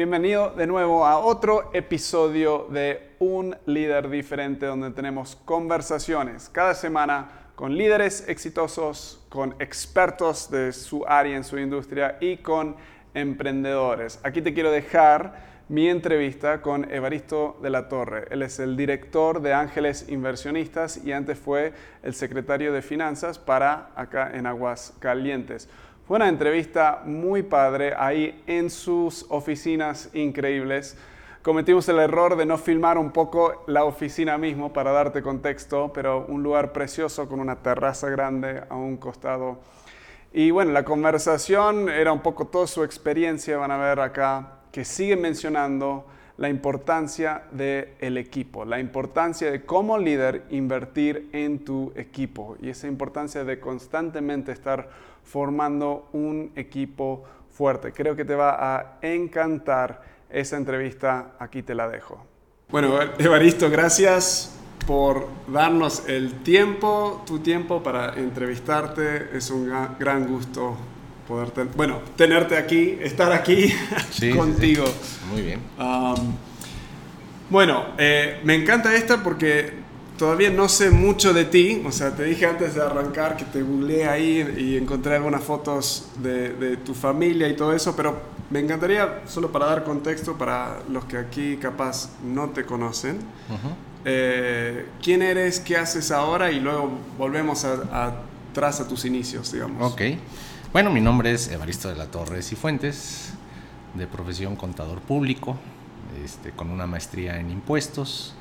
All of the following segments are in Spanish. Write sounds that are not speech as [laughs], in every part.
Bienvenido de nuevo a otro episodio de Un líder diferente donde tenemos conversaciones cada semana con líderes exitosos, con expertos de su área en su industria y con emprendedores. Aquí te quiero dejar mi entrevista con Evaristo de la Torre. Él es el director de Ángeles Inversionistas y antes fue el secretario de Finanzas para acá en Aguas Calientes. Una entrevista muy padre ahí en sus oficinas increíbles. Cometimos el error de no filmar un poco la oficina mismo para darte contexto, pero un lugar precioso con una terraza grande a un costado. Y bueno, la conversación era un poco toda su experiencia, van a ver acá que sigue mencionando la importancia del equipo, la importancia de como líder invertir en tu equipo y esa importancia de constantemente estar formando un equipo fuerte. Creo que te va a encantar esa entrevista, aquí te la dejo. Bueno, Evaristo, gracias por darnos el tiempo, tu tiempo para entrevistarte. Es un gran gusto poder, bueno, tenerte aquí, estar aquí [laughs] contigo. Muy bien. bueno, eh, me encanta esta porque todavía no sé mucho de ti, o sea, te dije antes de arrancar que te googleé ahí y encontré algunas fotos de, tu familia y todo eso, pero me encantaría, solo para dar contexto para los que aquí capaz no te conocen, eh, quién eres, qué haces ahora y luego volvemos atrás a, a tus inicios, digamos. Ok. Bueno, mi nombre es Evaristo de la Torre Cifuentes, de profesión contador público, este, con una maestría en impuestos,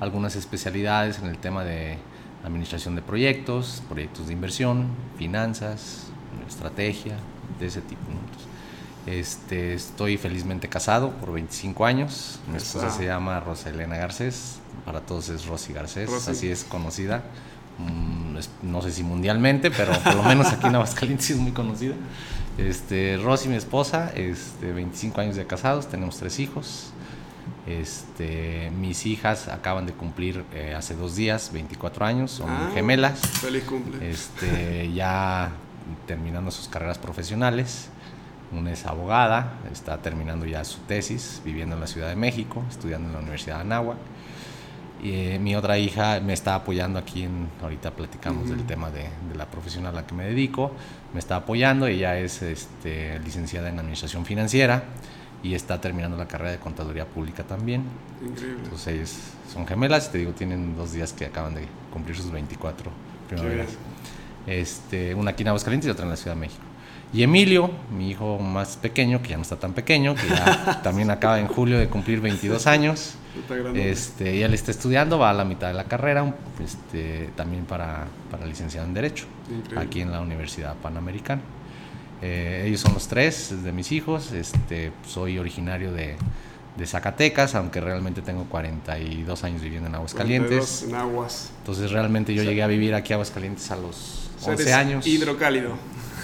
algunas especialidades en el tema de administración de proyectos, proyectos de inversión, finanzas, estrategia, de ese tipo. Este, estoy felizmente casado por 25 años. Mi esposa se llama Rosa Elena Garcés, para todos es Rosy Garcés, así es conocida. Mm, no sé si mundialmente, pero por lo menos aquí en Aguascalientes es muy conocida. Este, Rosy, mi esposa, este, 25 años de casados, tenemos tres hijos. Este, mis hijas acaban de cumplir eh, hace dos días 24 años, son ah, gemelas. Feliz cumple. Este, ya terminando sus carreras profesionales. Una es abogada, está terminando ya su tesis, viviendo en la Ciudad de México, estudiando en la Universidad de Anáhuac. Y eh, mi otra hija me está apoyando aquí, en, ahorita platicamos del tema de, la profesión a la que me dedico, me está apoyando, ella es este, licenciada en Administración Financiera y está terminando la carrera de Contaduría Pública también. Increíble. Entonces son gemelas, te digo, tienen dos días que acaban de cumplir sus 24 primaveras. Este, una aquí en Aguascalientes y otra en la Ciudad de México. Y Emilio, mi hijo más pequeño, que ya no está tan pequeño, que ya [laughs] también acaba en julio de cumplir 22 años. Este, y él está estudiando, va a la mitad de la carrera, este, también para, para licenciado en Derecho, aquí en la Universidad Panamericana. Eh, ellos son los tres de mis hijos. Este, soy originario de, de, Zacatecas, aunque realmente tengo 42 años viviendo en Aguascalientes. en Aguas. Entonces realmente yo llegué a vivir aquí a Aguascalientes a los 11 años. Hidrocálido.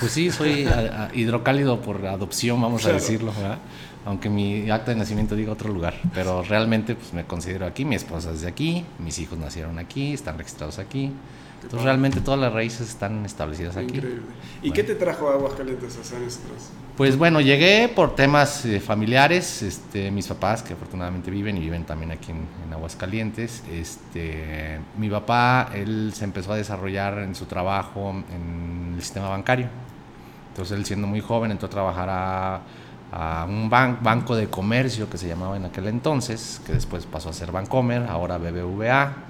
Pues sí, soy hidrocálido por adopción, vamos a decirlo, aunque mi acta de nacimiento diga otro lugar, pero realmente pues me considero aquí, mi esposa es de aquí, mis hijos nacieron aquí, están registrados aquí, entonces realmente todas las raíces están establecidas aquí. Increíble. ¿Y qué te trajo a Aguascalientes hace años Pues bueno, llegué por temas eh, familiares, este, mis papás que afortunadamente viven y viven también aquí en, en, Aguascalientes. Este, mi papá, él se empezó a desarrollar en su trabajo en el sistema bancario. Entonces él siendo muy joven entró a trabajar a, un banco de comercio que se llamaba en aquel entonces, que después pasó a ser Bancomer, ahora BBVA.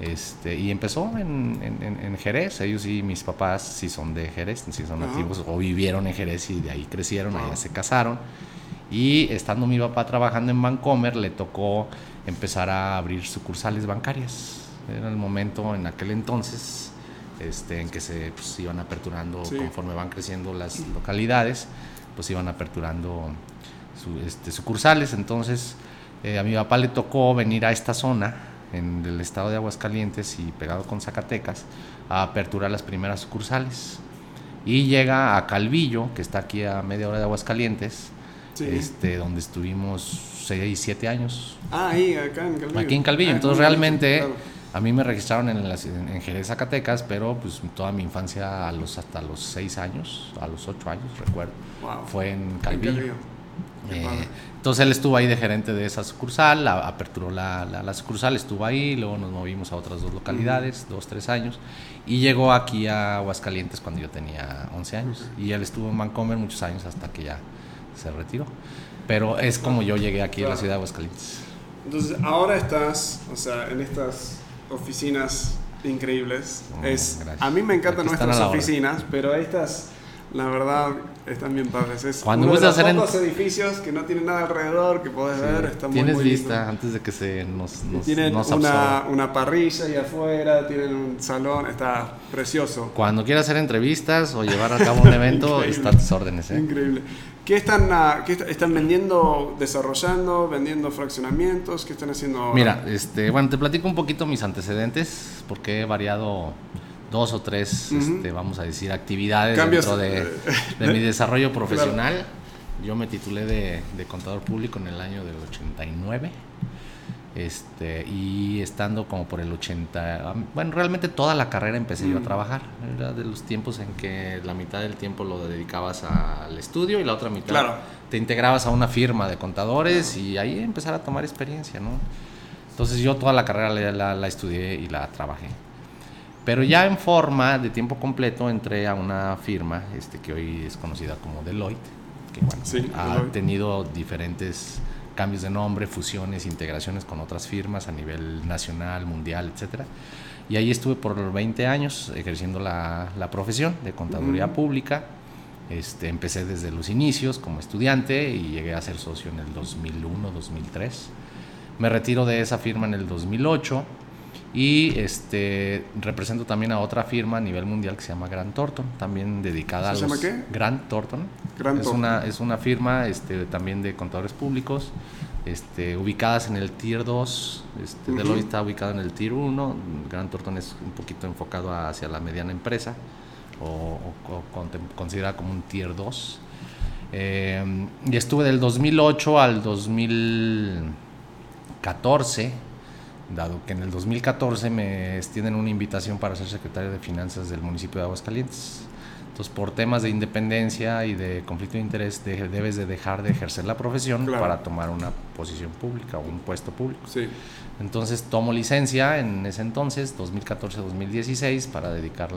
Este, y empezó en, en, Jerez, ellos y mis papás sí son de Jerez, sí son nativos, o vivieron en Jerez y de ahí crecieron, allá se casaron. Y estando mi papá trabajando en Bancomer, le tocó empezar a abrir sucursales bancarias. Era el momento en aquel entonces este, en que se pues, iban aperturando conforme van creciendo las localidades, pues iban aperturando este, sucursales. Entonces eh, a mi papá le tocó venir a esta zona, en el estado de Aguascalientes y pegado con Zacatecas, a aperturar las primeras sucursales. Y llega a Calvillo, que está aquí a media hora de Aguascalientes, este, donde estuvimos 6, 7 años. Ah, ahí, acá en Calvillo. Aquí en Calvillo. Ah, Entonces realmente... A mí me registraron en, en, Jerez, Zacatecas, pero pues toda mi infancia a los, hasta los seis años, a los ocho años, recuerdo, fue en Calvillo. Eh, entonces él estuvo ahí de gerente de esa sucursal, la, aperturó la, la, sucursal, estuvo ahí, luego nos movimos a otras dos localidades, dos, tres años, y llegó aquí a Aguascalientes cuando yo tenía 11 años. Y él estuvo en Vancomer muchos años hasta que ya se retiró. Pero es como yo llegué aquí a la ciudad de Aguascalientes. Entonces ahora estás, o sea, en estas oficinas increíbles. Es, a mí me encantan nuestras oficinas, pero estas la verdad, están bien padres. Es Cuando uno de los pocos edificios que no tienen nada alrededor, que puedes ver, está Tienes muy, vista antes de que se nos, nos Tienen una, una, parrilla ahí afuera, tienen un salón, está precioso. Cuando quieras hacer entrevistas o llevar a cabo un evento, [laughs] está a tus órdenes. ¿eh? Increíble. ¿Qué están, ah, qué están vendiendo, desarrollando, vendiendo fraccionamientos? ¿Qué están haciendo Mira, este, bueno, te platico un poquito mis antecedentes, porque he variado dos o tres, este, vamos a decir, actividades dentro de, mi desarrollo profesional. Yo me titulé de, contador público en el año del 89. Este, y estando como por el 80, bueno, realmente toda la carrera empecé yo a mm. trabajar. Era de los tiempos en que la mitad del tiempo lo dedicabas al estudio y la otra mitad te integrabas a una firma de contadores y ahí empezar a tomar experiencia, ¿no? Entonces yo toda la carrera la estudié y la trabajé. Pero ya en forma de tiempo completo entré a una firma este, que hoy es conocida como Deloitte, que bueno, ha tenido diferentes cambios de nombre, fusiones, integraciones con otras firmas a nivel nacional, mundial, etc. Y ahí estuve por 20 años ejerciendo la, la profesión de contaduría pública. Este, empecé desde los inicios como estudiante y llegué a ser socio en el 2001, 2003. Me retiro de esa firma en el 2008 y este, represento también a otra firma a nivel mundial que se llama Grant Thornton, también dedicada ¿Se a los... llama qué? Grant Thornton. Grant es, Una, es una firma este, también de contadores públicos, este, ubicadas en el Tier 2. Este, Deloitte está ubicado en el Tier 1. Grant Thornton es un poquito enfocado hacia la mediana empresa o, considerada como un Tier 2. Eh, y estuve del 2008 al 2014 dado que en el 2014 me extienden una invitación para ser secretario de Finanzas del municipio de Aguascalientes. Entonces, por temas de independencia y de conflicto de interés, debes de dejar de ejercer la profesión para tomar una posición pública o un puesto público. Sí. Entonces, tomo licencia en ese entonces, 2014-2016, para dedicar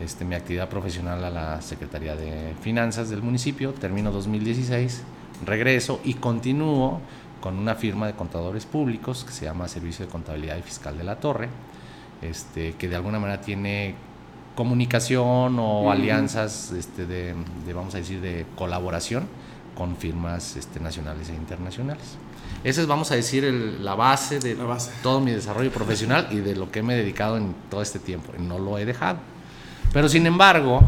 este, mi actividad profesional a la Secretaría de Finanzas del municipio. Termino 2016, regreso y continúo con una firma de contadores públicos que se llama Servicio de Contabilidad y Fiscal de la Torre, este, que de alguna manera tiene comunicación o alianzas este, de, vamos a decir, de colaboración con firmas este, nacionales e internacionales. Esa es, vamos a decir, la base de todo mi desarrollo profesional y de lo que me he dedicado en todo este tiempo. No lo he dejado. Pero sin embargo,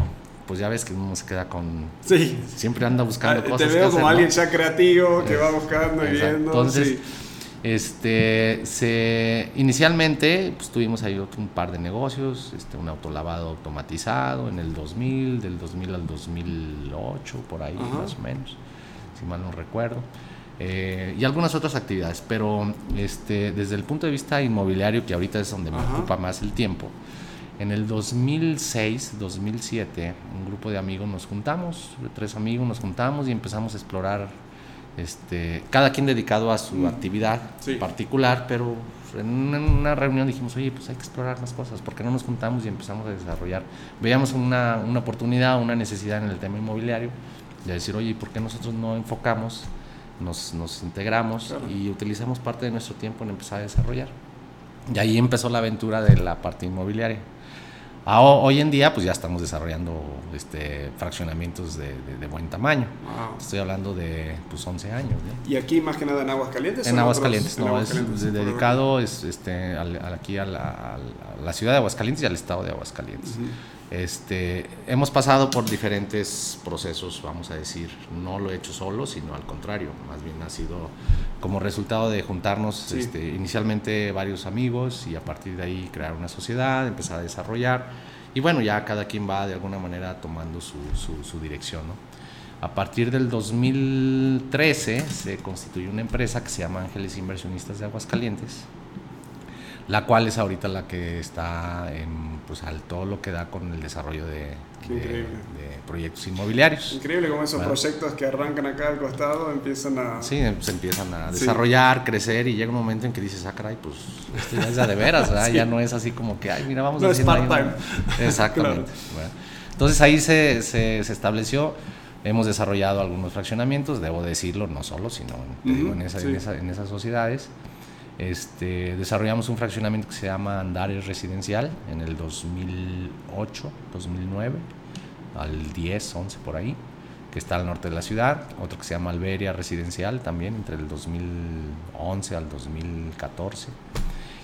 pues ya ves que uno se queda con... Sí. Siempre anda buscando ah, cosas. Te veo como alguien ya creativo que va buscando y viendo. Entonces, este, se, inicialmente pues, tuvimos ahí un par de negocios, este, un autolavado automatizado en el 2000, del 2000 al 2008, por ahí más o menos, si mal no recuerdo. Eh, y algunas otras actividades, pero este, desde el punto de vista inmobiliario, que ahorita es donde me ocupa más el tiempo, en el 2006, 2007, un grupo de amigos nos juntamos, tres amigos nos juntamos y empezamos a explorar, este, cada quien dedicado a su mm. actividad particular, pero en una, reunión dijimos, oye, pues hay que explorar más cosas, ¿por qué no nos juntamos y empezamos a desarrollar? Veíamos una, una oportunidad, una necesidad en el tema inmobiliario, de decir, oye, ¿por qué nosotros no enfocamos, nos, nos integramos y utilizamos parte de nuestro tiempo en empezar a desarrollar? Y ahí empezó la aventura de la parte inmobiliaria hoy en día, pues ya estamos desarrollando este, fraccionamientos de, buen tamaño. Estoy hablando de pues, 11 años. ¿Y aquí más que nada en Aguascalientes? En Aguascalientes, no, es, dedicado es, este, aquí a la, la, ciudad de Aguascalientes y al estado de Aguascalientes. Este, hemos pasado por diferentes procesos, vamos a decir, no lo he hecho solo, sino al contrario, más bien ha sido como resultado de juntarnos este, inicialmente varios amigos y a partir de ahí crear una sociedad, empezar a desarrollar y bueno, ya cada quien va de alguna manera tomando su, su, dirección. A partir del 2013 se constituyó una empresa que se llama Ángeles Inversionistas de Aguascalientes, la cual es ahorita la que está en, pues, al todo lo que da con el desarrollo de, de, de proyectos inmobiliarios. Increíble como esos proyectos que arrancan acá al costado empiezan a... Sí, se empiezan a desarrollar, crecer y llega un momento en que dices, ah, caray, pues esto ya es de veras, ¿verdad? [laughs] ya no es así como que, ay, mira, vamos no a... Es part-time. [laughs] Exactamente. bueno, entonces ahí se, se, se estableció hemos desarrollado algunos fraccionamientos, debo decirlo, no solo, sino en, esa, en, esa, en, esas sociedades. Este, desarrollamos un fraccionamiento que se llama Andares Residencial en el 2008, 2009, al 10, 11 por ahí, que está al norte de la ciudad. Otro que se llama Alberia Residencial también entre el 2011 al 2014.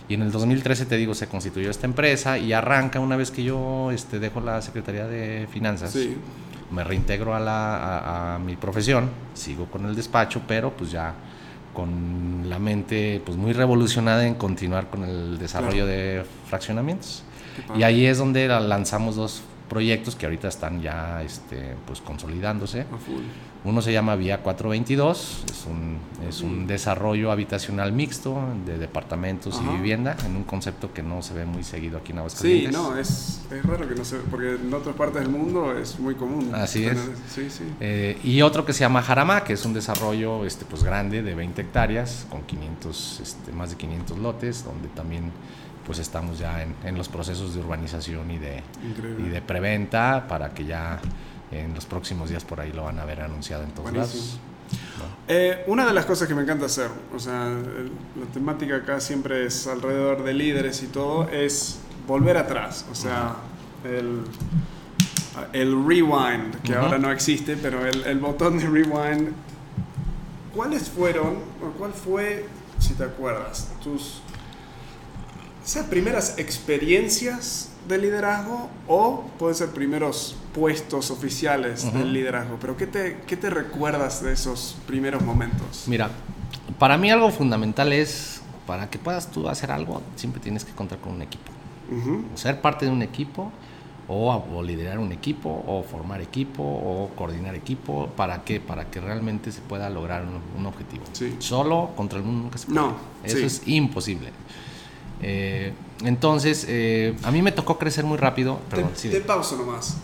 Y en el 2013, te digo, se constituyó esta empresa y arranca una vez que yo este, dejo la Secretaría de Finanzas. Me reintegro a, la, a mi profesión, sigo con el despacho, pero pues ya con la mente pues muy revolucionada en continuar con el desarrollo de fraccionamientos. Y ahí es donde lanzamos dos proyectos que ahorita están ya este, pues consolidándose. Uno se llama Vía 422, es un, es un desarrollo habitacional mixto de departamentos y vivienda en un concepto que no se ve muy seguido aquí en Aguascalientes. Sí, no, es, es raro que no se ve, porque en otras partes del mundo es muy común. Así es. Sí, sí. Eh, y otro que se llama Jarama, que es un desarrollo este, pues, grande de 20 hectáreas con 500, este, más de 500 lotes, donde también pues estamos ya en, en los procesos de urbanización y de, y de preventa para que ya en los próximos días por ahí lo van a ver anunciado en todos lados. Eh, una de las cosas que me encanta hacer, o sea, la temática acá siempre es alrededor de líderes y todo, es volver atrás, o sea, el, el rewind, que ahora no existe, pero el, el botón de rewind, ¿cuáles fueron, o cuál fue, si te acuerdas, tus sea, primeras experiencias de liderazgo o pueden ser primeros puestos oficiales del liderazgo. Pero ¿qué te, ¿qué te recuerdas de esos primeros momentos? Mira, para mí algo fundamental es, para que puedas tú hacer algo, siempre tienes que contar con un equipo. Ser parte de un equipo o, liderar un equipo o formar equipo o coordinar equipo. ¿Para qué? Para que realmente se pueda lograr un, objetivo. Solo contra el mundo nunca se puede. No, Eso es imposible. Eh, entonces, eh, a mí me tocó crecer muy rápido. Perdón, te, sí. te pauso nomás.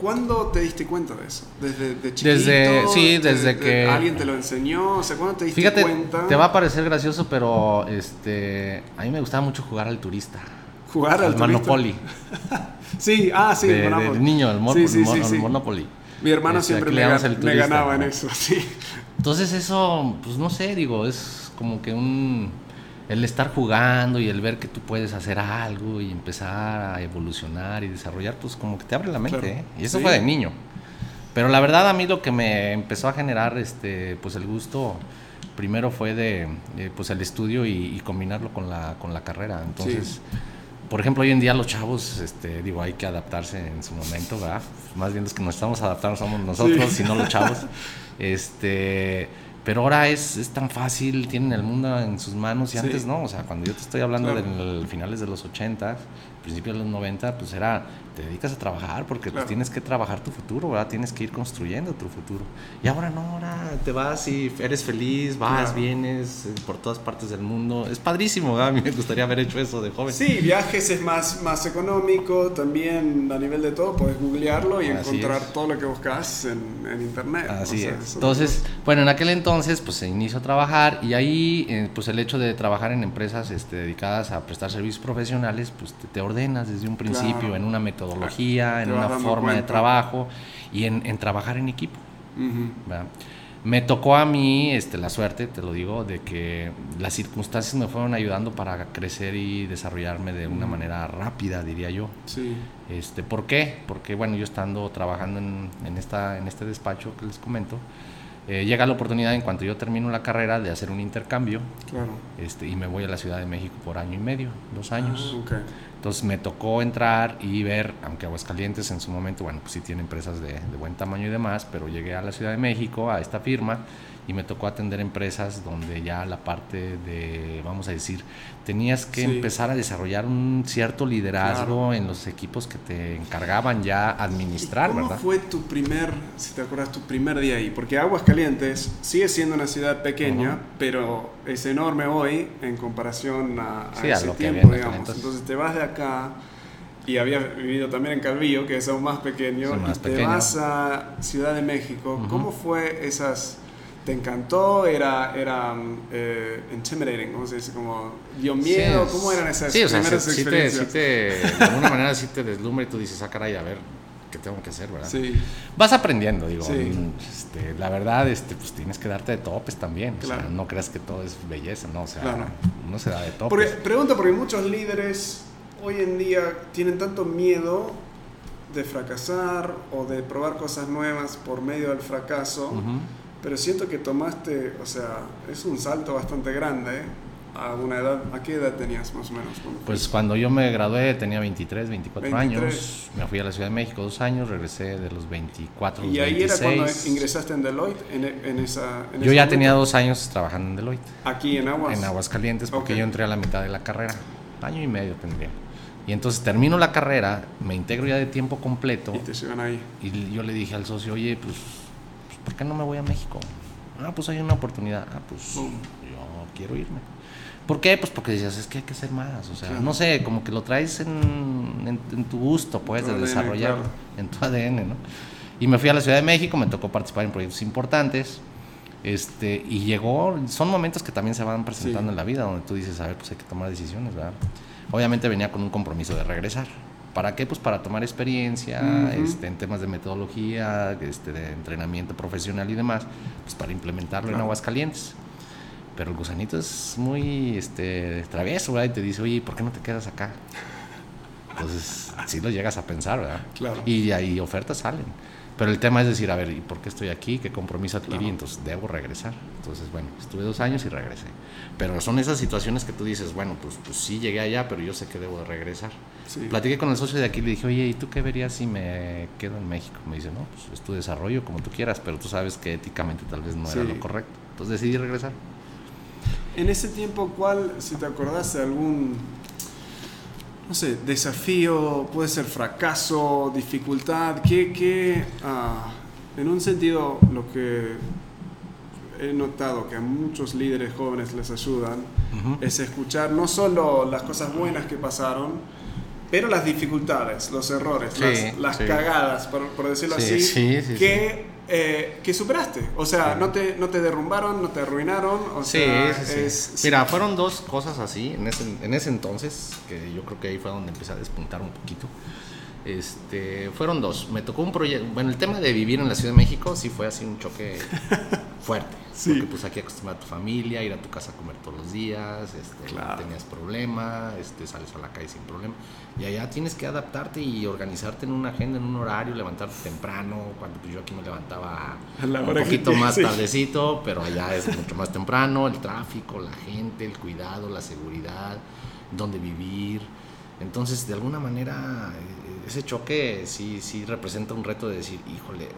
¿Cuándo te diste cuenta de eso? ¿Desde de chiquito? Desde, sí, desde que... ¿Alguien te lo enseñó? O sea, ¿cuándo te diste Fíjate, cuenta? te va a parecer gracioso, pero este, a mí me gustaba mucho jugar al turista. ¿Jugar al, al Monopoly. [laughs] sí, ah, sí, de, el niño, el, sí, sí, sí, el Monopoly. Mi hermano este, siempre me, me, ganaba en eso, [laughs] sí. Entonces eso, pues no sé, digo, es como que un el estar jugando y el ver que tú puedes hacer algo y empezar a evolucionar y desarrollar, pues como que te abre la mente. ¿eh? Y eso fue de niño. Pero la verdad a mí lo que me empezó a generar este, pues el gusto primero fue de, pues el estudio y, combinarlo con la, con la carrera. Entonces, por ejemplo, hoy en día los chavos, este, digo, hay que adaptarse en su momento, ¿verdad? Más bien los que nos estamos adaptando somos nosotros, sino los chavos. [laughs] Este pero ahora es, es, tan fácil, tienen el mundo en sus manos y antes no. O sea, cuando yo te estoy hablando de finales de los 80, principios de los 90, pues era te dedicas a trabajar porque pues, tienes que trabajar tu futuro, ¿verdad? Tienes que ir construyendo tu futuro. Y ahora no, ahora te vas y eres feliz, vas, vienes eh, por todas partes del mundo. Es padrísimo, ¿verdad? A mí me gustaría haber hecho eso de joven. Sí, viajes es más, más económico, también a nivel de todo, puedes googlearlo y encontrar todo lo que buscas en, en internet. Así es. Entonces, bueno, en aquel entonces pues se inició a trabajar y ahí eh, pues el hecho de trabajar en empresas este, dedicadas a prestar servicios profesionales, pues te, te ordenas desde un principio en una metodología metodología, en una forma de trabajo y en, trabajar en equipo. Me tocó a mí este, la suerte, te lo digo, de que las circunstancias me fueron ayudando para crecer y desarrollarme de una manera rápida, diría yo. Sí. Este, ¿Por qué? Porque bueno, yo estando trabajando en, en, esta, en este despacho que les comento, eh, llega la oportunidad en cuanto yo termino la carrera de hacer un intercambio claro. este, y me voy a la Ciudad de México por año y medio, dos años. Ah, okay. Entonces me tocó entrar y ver, aunque Aguascalientes en su momento, bueno, pues sí tiene empresas de, de, buen tamaño y demás, pero llegué a la Ciudad de México, a esta firma, y me tocó atender empresas donde ya la parte de, vamos a decir, tenías que empezar a desarrollar un cierto liderazgo en los equipos que te encargaban ya administrar, ¿Cómo ¿verdad? fue tu primer, si te acuerdas, tu primer día ahí? Porque Aguascalientes sigue siendo una ciudad pequeña, pero es enorme hoy en comparación a, a ese lo tiempo, digamos. Entonces te vas de acá y había vivido también en Calvillo, que es aún más pequeño, Sí, más y te pequeño. vas a Ciudad de México. ¿Cómo fue esas... ¿Te encantó? ¿Era, era eh, intimidating? ¿Cómo se dice? Como, ¿Dio miedo? Sí, ¿Cómo eran esas sí, o sea, primeras te, experiencias? sí te- de alguna manera sí te deslumbra y tú dices, ah, caray, a ver, ¿qué tengo que hacer, verdad? Sí, Vas aprendiendo, digo. Sí. mm, este, la verdad, este, pues tienes que darte de topes también. O sea, Claro. no creas que todo es belleza, ¿no? O sea, Claro. uno se da de topes. Porque, pregunto porque muchos líderes hoy en día tienen tanto miedo de fracasar o de probar cosas nuevas por medio del fracaso, Ujú. Pero siento que tomaste, o sea, es un salto bastante grande ¿eh? a una edad, ¿a qué edad tenías más o menos? Pues cuando yo me gradué tenía 23, 24 23. años. Me fui a la Ciudad de México dos años, regresé de los 24 a los Y ahí 26. era cuando ingresaste en Deloitte, en, en esa... en Yo ya tenía dos años trabajando en Deloitte, Aquí en Aguas. en Aguascalientes, porque Ok. yo entré a la mitad de la carrera. Año y medio tendría. Y entonces termino la carrera, me integro ya de tiempo completo. Y te llevan ahí. Y yo le dije al socio, oye, pues, ¿por qué no me voy a México? Ah, pues hay una oportunidad. Ah, pues yo quiero irme. ¿Por qué? Pues porque decías, es que hay que hacer más. O sea, Claro. no sé, como que lo traes en, en- en tu gusto, pues, tu de ADN, desarrollar claro. en tu ADN, ¿no? Y me fui a la Ciudad de México, me tocó participar en proyectos importantes. Este, y llegó, son momentos que también se van presentando Sí. en la vida, donde tú dices, a ver, pues hay que tomar decisiones, ¿verdad? Obviamente venía con un compromiso de regresar. ¿Para qué? Pues para tomar experiencia Ujú. este, en temas de metodología, este, de entrenamiento profesional y demás, pues para implementarlo en Claro. Aguascalientes. Pero el gusanito es muy este, travieso, ¿verdad? Y te dice, oye, ¿por qué no te quedas acá? Entonces, sí lo llegas a pensar, ¿verdad? Claro. Y ahí ofertas salen. Pero el tema es decir, a ver, ¿y por qué estoy aquí? ¿Qué compromiso adquirí? Claro. Entonces, debo regresar. Entonces, bueno, estuve dos años y regresé. Pero son esas situaciones que tú dices, bueno, pues, pues sí llegué allá, pero yo sé que debo de regresar. Sí. Platiqué con el socio de aquí y le dije, oye, ¿y tú qué verías si me quedo en México? Me dice, no, pues es tu desarrollo como tú quieras, pero tú sabes que éticamente tal vez no era lo correcto. Entonces decidí regresar. En ese tiempo, ¿cuál, si te acordás de algún, no sé, desafío, puede ser fracaso, dificultad, qué, qué, ah, en un sentido, lo que he notado que a muchos líderes jóvenes les ayudan Ujú. es escuchar no solo las cosas buenas que pasaron, pero las dificultades, los errores, Sí, las, las sí. cagadas, por, por decirlo Sí, así, sí, sí, que, eh, que superaste. O sea, Sí. no, te, no te derrumbaron, no te arruinaron. O Sí, sea, sí, sí. es- Mira, fueron dos cosas así en ese, en ese entonces, que yo creo que ahí fue donde empecé a despuntar un poquito. Este, fueron dos. Me tocó un proyecto. Bueno, el tema de vivir en la Ciudad de México sí fue así un choque [laughs] fuerte. Sí. Porque pues aquí acostumbras a tu familia, ir a tu casa a comer todos los días, este, Claro. tenías problema, este, sales a la calle sin problema. Y allá tienes que adaptarte y organizarte en una agenda, en un horario, levantarte temprano, cuando pues, yo aquí me levantaba A la un hora poquito más sí. tardecito, pero allá es mucho más temprano, el tráfico, la gente, el cuidado, la seguridad, dónde vivir. Entonces, de alguna manera, ese choque sí, sí representa un reto de decir, híjole,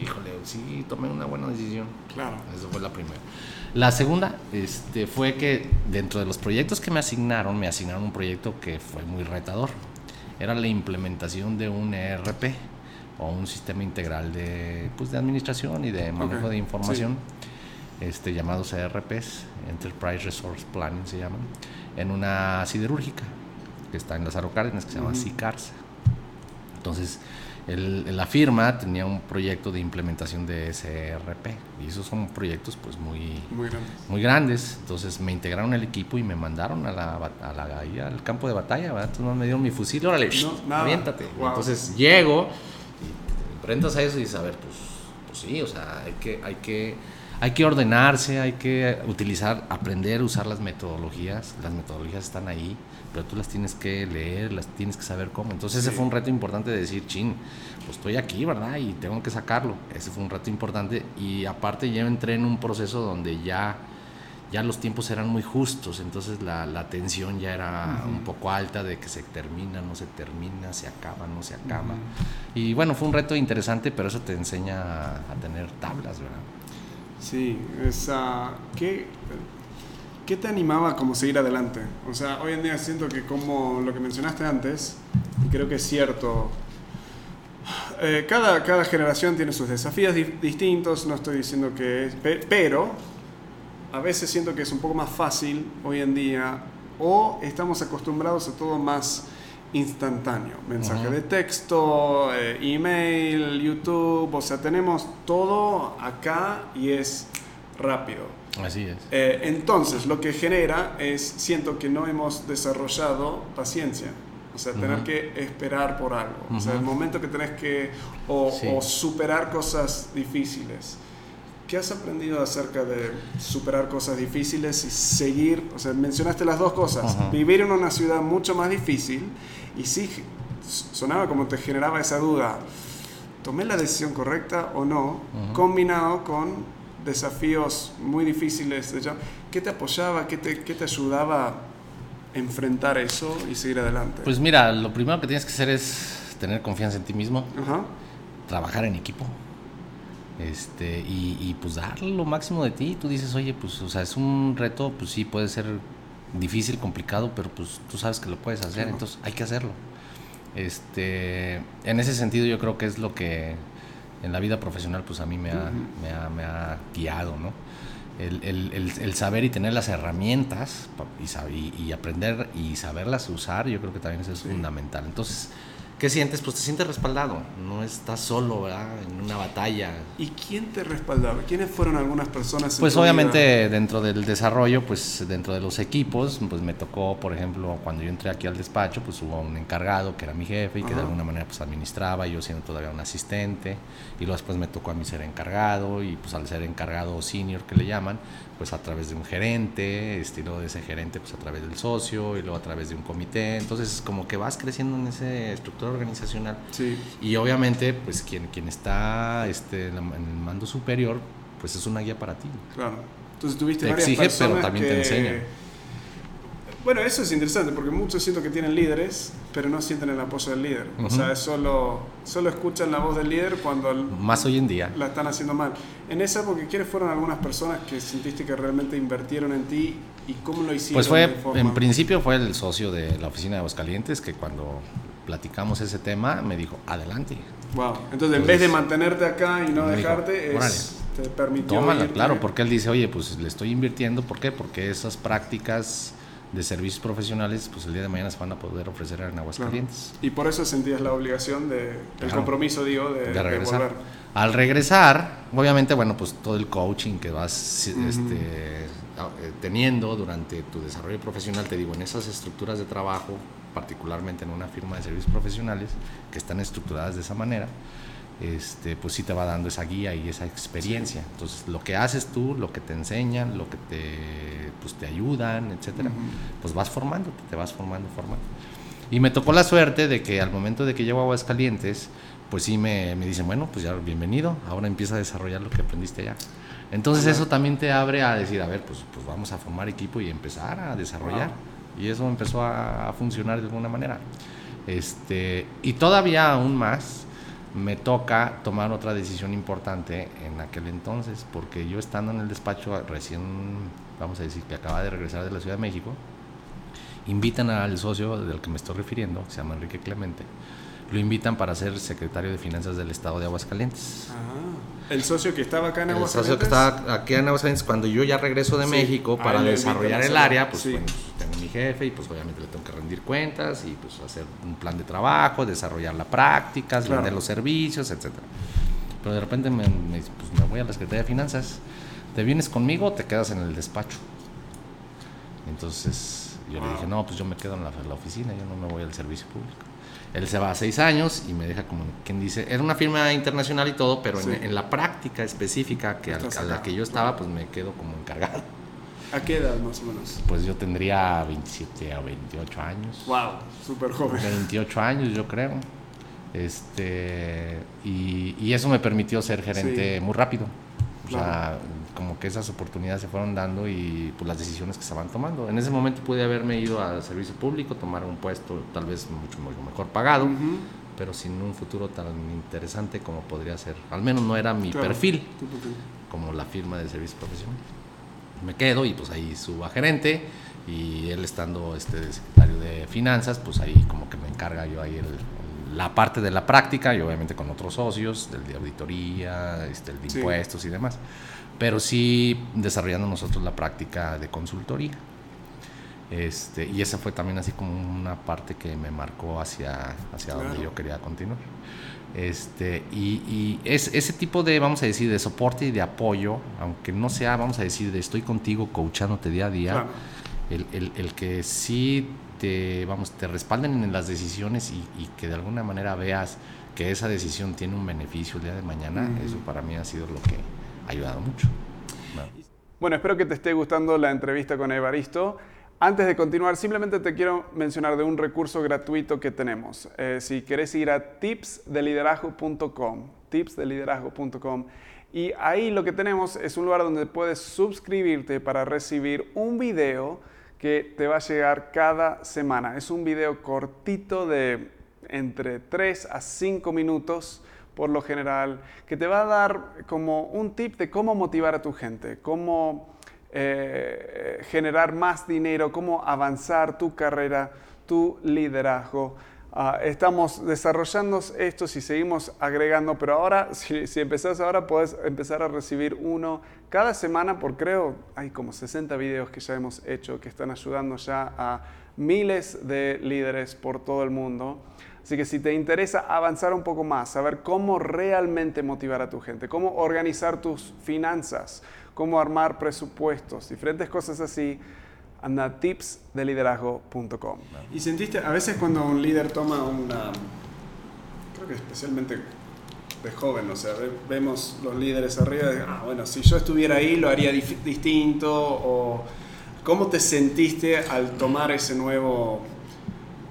híjole, sí tomé una buena decisión. Claro. Eso fue la primera. La segunda este, fue que dentro de los proyectos que me asignaron, me asignaron un proyecto que fue muy retador. Era la implementación de un ERP o un sistema integral de, pues, de administración y de manejo de información, este, llamados ERPs, Enterprise Resource Planning se llaman, en una siderúrgica que está en las Cárdenas, que se llama. SICARS. Entonces, el- la firma tenía un proyecto de implementación de SRP y esos son proyectos pues muy, Muy grande. muy grandes. Entonces me integraron al equipo y me mandaron a la, a la- ahí al campo de batalla. ¿verdad? Entonces me dieron mi fusil, órale, No, aviéntate. Wow. Entonces llego y te enfrentas a eso y dices, a ver, pues, pues sí, o sea, hay que, hay que, hay que ordenarse, hay que utilizar, aprender a usar las metodologías. Las metodologías están ahí, pero tú las tienes que leer, las tienes que saber cómo. Entonces ese fue un reto importante de decir, chin, pues estoy aquí, ¿verdad? Y tengo que sacarlo. Ese fue un reto importante. Y aparte yo entré en un proceso donde ya, ya los tiempos eran muy justos, entonces la, la tensión ya era un poco alta de que se termina, no se termina, se acaba, no se acaba. Y bueno, fue un reto interesante, pero eso te enseña a, a tener tablas, ¿verdad? Sí, esa, ¿qué, ¿qué te animaba a como seguir adelante? O sea, hoy en día siento que como lo que mencionaste antes, y creo que es cierto, eh, cada, cada generación tiene sus desafíos distintos, no estoy diciendo que es, pero a veces siento que es un poco más fácil hoy en día o estamos acostumbrados a todo más instantáneo, mensaje de texto, eh, email, YouTube, o sea, tenemos todo acá y es rápido. Así es. Eh, entonces, lo que genera es, siento que no hemos desarrollado paciencia. O sea, tener que esperar por algo. O sea, el momento que tenés que o, superar cosas difíciles. ¿Qué has aprendido acerca de superar cosas difíciles y seguir? O sea, mencionaste las dos cosas. Vivir en una ciudad mucho más difícil y sí, sonaba como te generaba esa duda. ¿Tomé la decisión correcta o no? Combinado con desafíos muy difíciles. ¿Qué te apoyaba? ¿Qué te, qué te ayudaba enfrentar eso y seguir adelante? Pues mira, lo primero que tienes que hacer es tener confianza en ti mismo, trabajar en equipo. Este, y, pues dar lo máximo de ti. Tú dices, oye, pues, o sea, es un reto, pues sí, puede ser difícil, complicado, pero pues tú sabes que lo puedes hacer, entonces hay que hacerlo. Este, en ese sentido yo creo que es lo que en la vida profesional pues a mí me ha, me ha, me ha guiado, ¿no? el, el, el, saber y tener las herramientas y, y, aprender y saberlas usar, yo creo que también eso es fundamental. Entonces, ¿Qué sientes? Pues te sientes respaldado, no estás solo, ¿verdad? En una batalla. ¿Y quién te respaldaba? ¿Quiénes fueron algunas personas? Pues obviamente dentro del desarrollo, pues dentro de los equipos, pues me tocó, por ejemplo, cuando yo entré aquí al despacho, pues hubo un encargado que era mi jefe y que de alguna manera pues administraba, yo siendo todavía un asistente, y luego después me tocó a mí ser encargado, y pues al ser encargado senior que le llaman, pues a través de un gerente, estilo de ese gerente pues a través del socio y luego a través de un comité. Entonces como que vas creciendo en esa estructura organizacional. Sí. Y obviamente pues quien, quien está este, en el mando superior pues es una guía para ti. Claro. Entonces tuviste te exige pero también te enseña. Bueno, eso es interesante porque muchos siento que tienen líderes, pero no sienten el apoyo del líder. O sea, solo, solo escuchan la voz del líder cuando... Más hoy en día. La están haciendo mal. En esa época, ¿quiénes fueron algunas personas que sentiste que realmente invirtieron en ti y cómo lo hicieron? Pues fue, en principio fue el socio de la oficina de Aguascalientes que cuando platicamos ese tema me dijo, adelante. Wow. Entonces, en vez de mantenerte acá y no dejarte, te permitió... Tómala, claro, porque él dice, oye, pues le estoy invirtiendo, ¿por qué? Porque esas prácticas de servicios profesionales, pues el día de mañana se van a poder ofrecer en Aguascalientes. Y por eso sentías la obligación de, el compromiso, digo, de, regresar. Al regresar, obviamente, bueno, pues todo el coaching que vas este, eh, teniendo durante tu desarrollo profesional, te digo, en esas estructuras de trabajo, particularmente en una firma de servicios profesionales, que están estructuradas de esa manera, este, pues sí te va dando esa guía y esa experiencia. Entonces, lo que haces tú, lo que te enseñan, lo que te, pues, te ayudan, etcétera, pues vas formando, te vas formando, formando. Y me tocó la suerte de que al momento de que llego a Aguascalientes, pues sí me, me dicen, bueno, pues ya bienvenido, ahora empieza a desarrollar lo que aprendiste ya. Entonces eso también te abre a decir, a ver, pues, pues vamos a formar equipo y empezar a desarrollar. Y eso empezó a, a, funcionar de alguna manera. Este, y todavía aún más, me toca tomar otra decisión importante en aquel entonces, porque yo estando en el despacho recién, vamos a decir que acaba de regresar de la Ciudad de México, invitan al socio del que me estoy refiriendo, se llama Enrique Clemente, lo invitan para ser secretario de Finanzas del Estado de Aguascalientes. Ah, el socio que estaba acá en Aguascalientes. El socio que estaba aquí en Aguascalientes, cuando yo ya regreso de México para desarrollar el área, pues, pues, mi jefe y pues obviamente le tengo que rendir cuentas y pues hacer un plan de trabajo, desarrollar las prácticas, vender los servicios, etc. Pero de repente me, me, pues, me voy a la Secretaría de Finanzas, ¿te vienes conmigo o te quedas en el despacho? Entonces yo le dije, no, pues yo me quedo en la, la oficina, yo no me voy al servicio público. Él se va a seis años y me deja como quien dice, era una firma internacional y todo, pero en, la práctica específica que a, la que yo estaba, pues me quedo como encargado. ¿A qué edad más o menos? Pues yo tendría 27 a 28 años. Wow, súper joven. 28 años yo creo. Este, y, eso me permitió ser gerente muy rápido. O sea, como que esas oportunidades se fueron dando y pues, las decisiones que se van tomando. En ese momento pude haberme ido al servicio público, tomar un puesto tal vez mucho, mejor pagado, pero sin un futuro tan interesante como podría ser. Al menos no era mi perfil. como la firma de servicio profesional. Me quedo y pues ahí subo a gerente y él estando este de secretario de finanzas, pues ahí como que me encarga yo ahí la parte de la práctica y obviamente con otros socios, del de auditoría, este, el de impuestos y demás, pero sí desarrollando nosotros la práctica de consultoría. Este, y esa fue también así como una parte que me marcó hacia, hacia donde yo quería continuar. Este, y, es, ese tipo de, vamos a decir, de soporte y de apoyo, aunque no sea, vamos a decir, de estoy contigo, coachándote día a día, el, el, el, que sí te, vamos, te respalden en las decisiones y, que de alguna manera veas que esa decisión tiene un beneficio el día de mañana, eso para mí ha sido lo que ha ayudado mucho. Bueno, espero que te esté gustando la entrevista con Evaristo. Antes de continuar, simplemente te quiero mencionar de un recurso gratuito que tenemos. Eh, si quieres ir a tipsdeliderazgo.com, tipsdeliderazgo.com, y ahí lo que tenemos es un lugar donde puedes suscribirte para recibir un video que te va a llegar cada semana. Es un video cortito de entre 3 a 5 minutos por lo general, que te va a dar como un tip de cómo motivar a tu gente, cómo eh, generar más dinero, cómo avanzar tu carrera, tu liderazgo. Ah, estamos desarrollando esto y seguimos agregando, pero ahora, [laughs] si, si empezás ahora, puedes empezar a recibir uno cada semana por creo, hay como 60 videos que ya hemos hecho que están ayudando ya a miles de líderes por todo el mundo. Así que si te interesa avanzar un poco más, saber cómo realmente motivar a tu gente, cómo organizar tus finanzas, cómo armar presupuestos, diferentes cosas así, anda tipsdeliderazgo.com. Y sentiste, a veces cuando un líder toma una, creo que especialmente de joven, o sea, vemos los líderes arriba, de, ah, bueno, si yo estuviera ahí lo haría distinto, o cómo te sentiste al tomar ese nuevo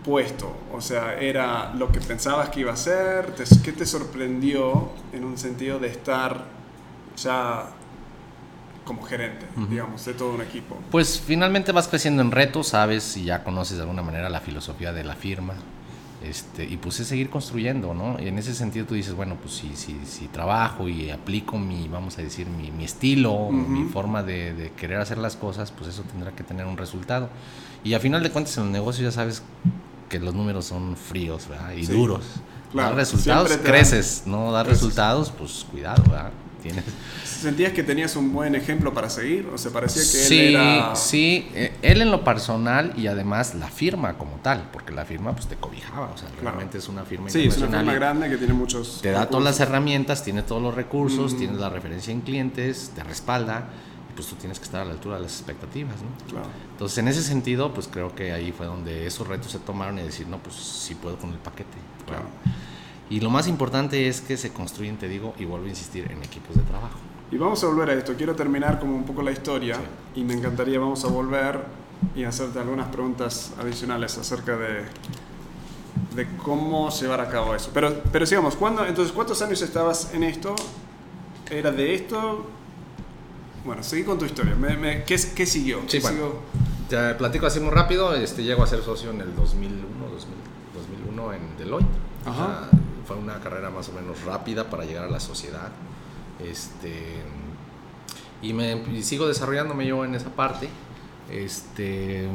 puesto, o sea, era lo que pensabas que iba a ser, ¿qué te sorprendió en un sentido de estar ya como gerente, digamos, de todo un equipo? Pues finalmente vas creciendo en retos, sabes y ya conoces de alguna manera la filosofía de la firma. Este, y pues es seguir construyendo, ¿no? Y en ese sentido tú dices, bueno, pues si, si, si trabajo y aplico mi, vamos a decir, mi, mi estilo, mi forma de, de, querer hacer las cosas, pues eso tendrá que tener un resultado. Y a final de cuentas en el negocio ya sabes que los números son fríos, ¿verdad? Y duros. Dar resultados, creces, no dar resultados, pues cuidado, ¿verdad? ¿Sentías que tenías un buen ejemplo para seguir? ¿O se parecía que él era...? Sí, eh, él en lo personal y además la firma como tal, porque la firma pues te cobijaba, o sea, realmente es una firma Sí, es una firma grande que tiene muchos... Te da todas las herramientas, tiene todos los recursos, tiene tienes la referencia en clientes, te respalda, y pues tú tienes que estar a la altura de las expectativas, ¿no? Claro. Entonces, en ese sentido, pues creo que ahí fue donde esos retos se tomaron y decir, no, pues sí puedo con el paquete. Claro. Y lo más importante es que se construyen, te digo, y vuelvo a insistir, en equipos de trabajo. Y vamos a volver a esto. Quiero terminar como un poco la historia y me encantaría, vamos a volver y hacerte algunas preguntas adicionales acerca de, de cómo llevar a cabo eso. Pero, pero sigamos, ¿cuándo, entonces, ¿cuántos años estabas en esto? ¿Era de esto? Bueno, seguí con tu historia. Me, ¿qué, ¿qué, siguió? Sí, bueno, Te platico así muy rápido. Este, llego a ser socio en el 2001, 2001 en Deloitte. Ajá fue una carrera más o menos rápida para llegar a la sociedad. Este, y, me, sigo desarrollándome yo en esa parte. Este,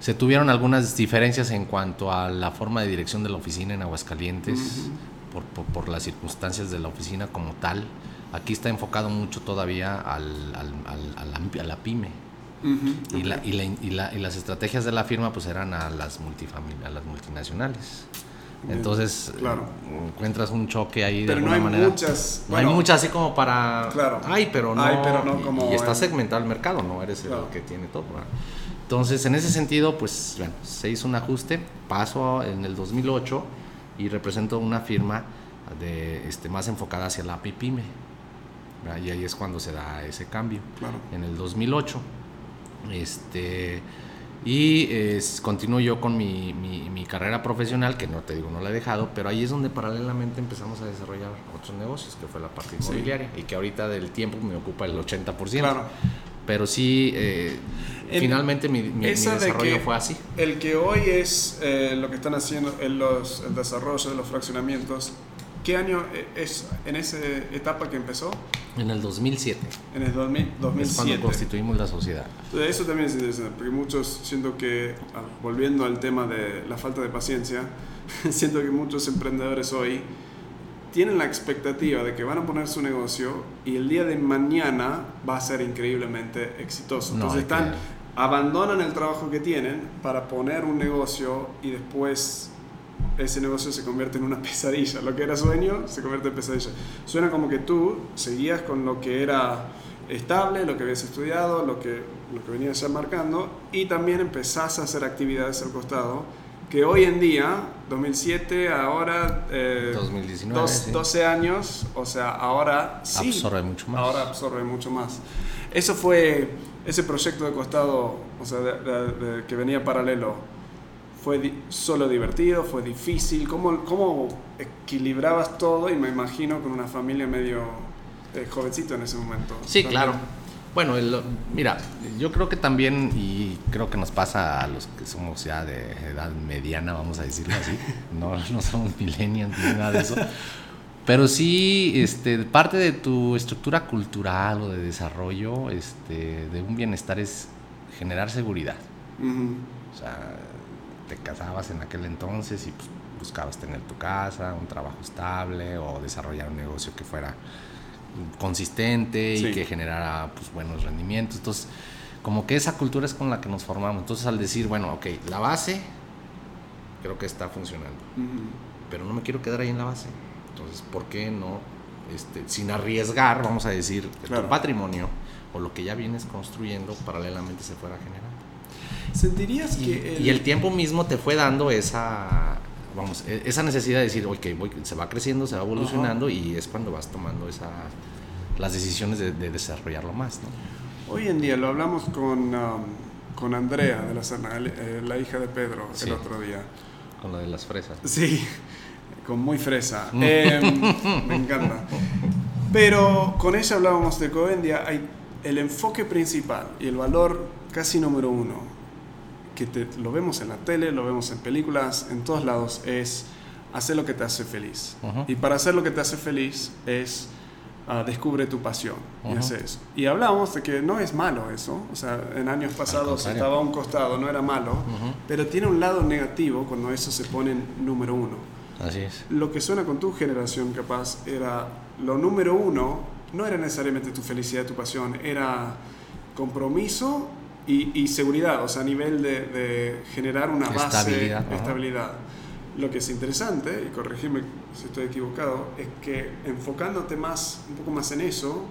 se tuvieron algunas diferencias en cuanto a la forma de dirección de la oficina en Aguascalientes, por, por, las circunstancias de la oficina como tal. Aquí está enfocado mucho todavía al, al, al, a, la, pyme. y, la, y, la, y, las estrategias de la firma pues eran a las, a las multinacionales. Entonces claro. encuentras un choque ahí de alguna no hay manera. Muchas, no hay muchas así como para. Claro. Ay, pero no. Ay, pero no como y, está segmentado el mercado, no eres el que tiene todo. Entonces, en ese sentido, pues bueno, se hizo un ajuste. Paso en el 2008 y represento una firma de, este, más enfocada hacia la PIPYME. Y ahí es cuando se da ese cambio. Claro. En el 2008. Este y continúo yo con mi, mi, carrera profesional, que no te digo, no la he dejado, pero ahí es donde paralelamente empezamos a desarrollar otros negocios, que fue la parte inmobiliaria, y que ahorita del tiempo me ocupa el 80%. Claro. Pero sí, eh, finalmente mi, mi, desarrollo fue así. El que hoy es eh, lo que están haciendo en los, el desarrollo de los fraccionamientos, ¿qué año es en esa etapa que empezó? En el 2007. En el 2007. Es cuando constituimos la sociedad. Eso también es interesante, porque muchos, siento que, ah, volviendo al tema de la falta de paciencia, [laughs] siento que muchos emprendedores hoy tienen la expectativa de que van a poner su negocio y el día de mañana va a ser increíblemente exitoso. Entonces están, abandonan el trabajo que tienen para poner un negocio y después ese negocio se convierte en una [laughs] pesadilla. Lo que era sueño se convierte en pesadilla. Suena como que tú seguías con lo que era estable, lo que habías estudiado, lo que, lo que venías ya marcando, y también empezás a hacer actividades al costado, que hoy en día, 2007, ahora... Eh, 2019. 12 años, o sea, ahora sí. Absorbe mucho más. Ahora absorbe mucho más. Eso fue ese proyecto de costado, o sea, que venía paralelo ¿Fue solo divertido? ¿Fue difícil? ¿Cómo, ¿Cómo equilibrabas todo? Y me imagino con una familia medio eh, jovencito en ese momento. Sí, claro. Bueno, mira, yo creo que también, y creo que nos pasa a los que somos ya de edad mediana, vamos a decirlo así, [laughs] no, no somos millennials ni nada de eso, pero sí, este, parte de tu estructura cultural o de desarrollo este, de un bienestar es generar seguridad. O sea, te casabas en aquel entonces y pues, buscabas tener tu casa, un trabajo estable o desarrollar un negocio que fuera consistente y que generara pues, buenos rendimientos. Entonces, como que esa cultura es con la que nos formamos. Entonces, al decir, bueno, ok, la base creo que está funcionando, pero no me quiero quedar ahí en la base. Entonces, ¿por qué no, este, sin arriesgar, vamos a decir, tu patrimonio o lo que ya vienes construyendo paralelamente se fuera generando? ¿Sentirías y, que... El... Y el tiempo mismo te fue dando esa, vamos, e, esa necesidad de decir, ok, voy, se va creciendo, se va evolucionando y es cuando vas tomando esa, las decisiones de, desarrollarlo más. ¿no? Hoy en día lo hablamos con, um, con Andrea de la Serna, eh, la hija de Pedro, el otro día. Con lo de las fresas. Sí, [laughs] con muy fresa. [laughs] Em, me encanta. Pero con ella hablábamos de que hoy en día hay el enfoque principal y el valor casi número uno que lo vemos en la tele, lo vemos en películas, en todos lados, es hacer lo que te hace feliz. Y para hacer lo que te hace feliz es uh, descubre tu pasión y hacer eso. Y hablábamos de que no es malo eso, o sea, en años pasados estaba a un costado, no era malo, pero tiene un lado negativo cuando eso se pone en número uno. Así es. Lo que suena con tu generación capaz era lo número uno, no era necesariamente tu felicidad, tu pasión, era compromiso y, seguridad, o sea, a nivel de, generar una base, de estabilidad. Lo que es interesante, y corregirme si estoy equivocado, es que enfocándote más, un poco más en eso,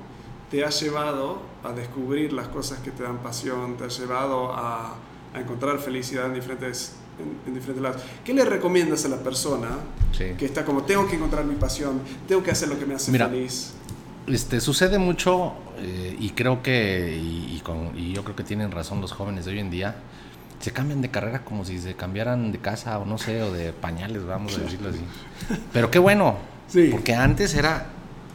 te ha llevado a descubrir las cosas que te dan pasión, te ha llevado a, a encontrar felicidad en diferentes, en, diferentes lados. ¿Qué le recomiendas a la persona que está como, tengo que encontrar mi pasión, tengo que hacer lo que me hace feliz? Este, sucede mucho eh, y creo que, y, con, y, yo creo que tienen razón los jóvenes de hoy en día, se cambian de carrera como si se cambiaran de casa o no sé, o de pañales, vamos a decirlo así. Pero qué bueno, porque antes era,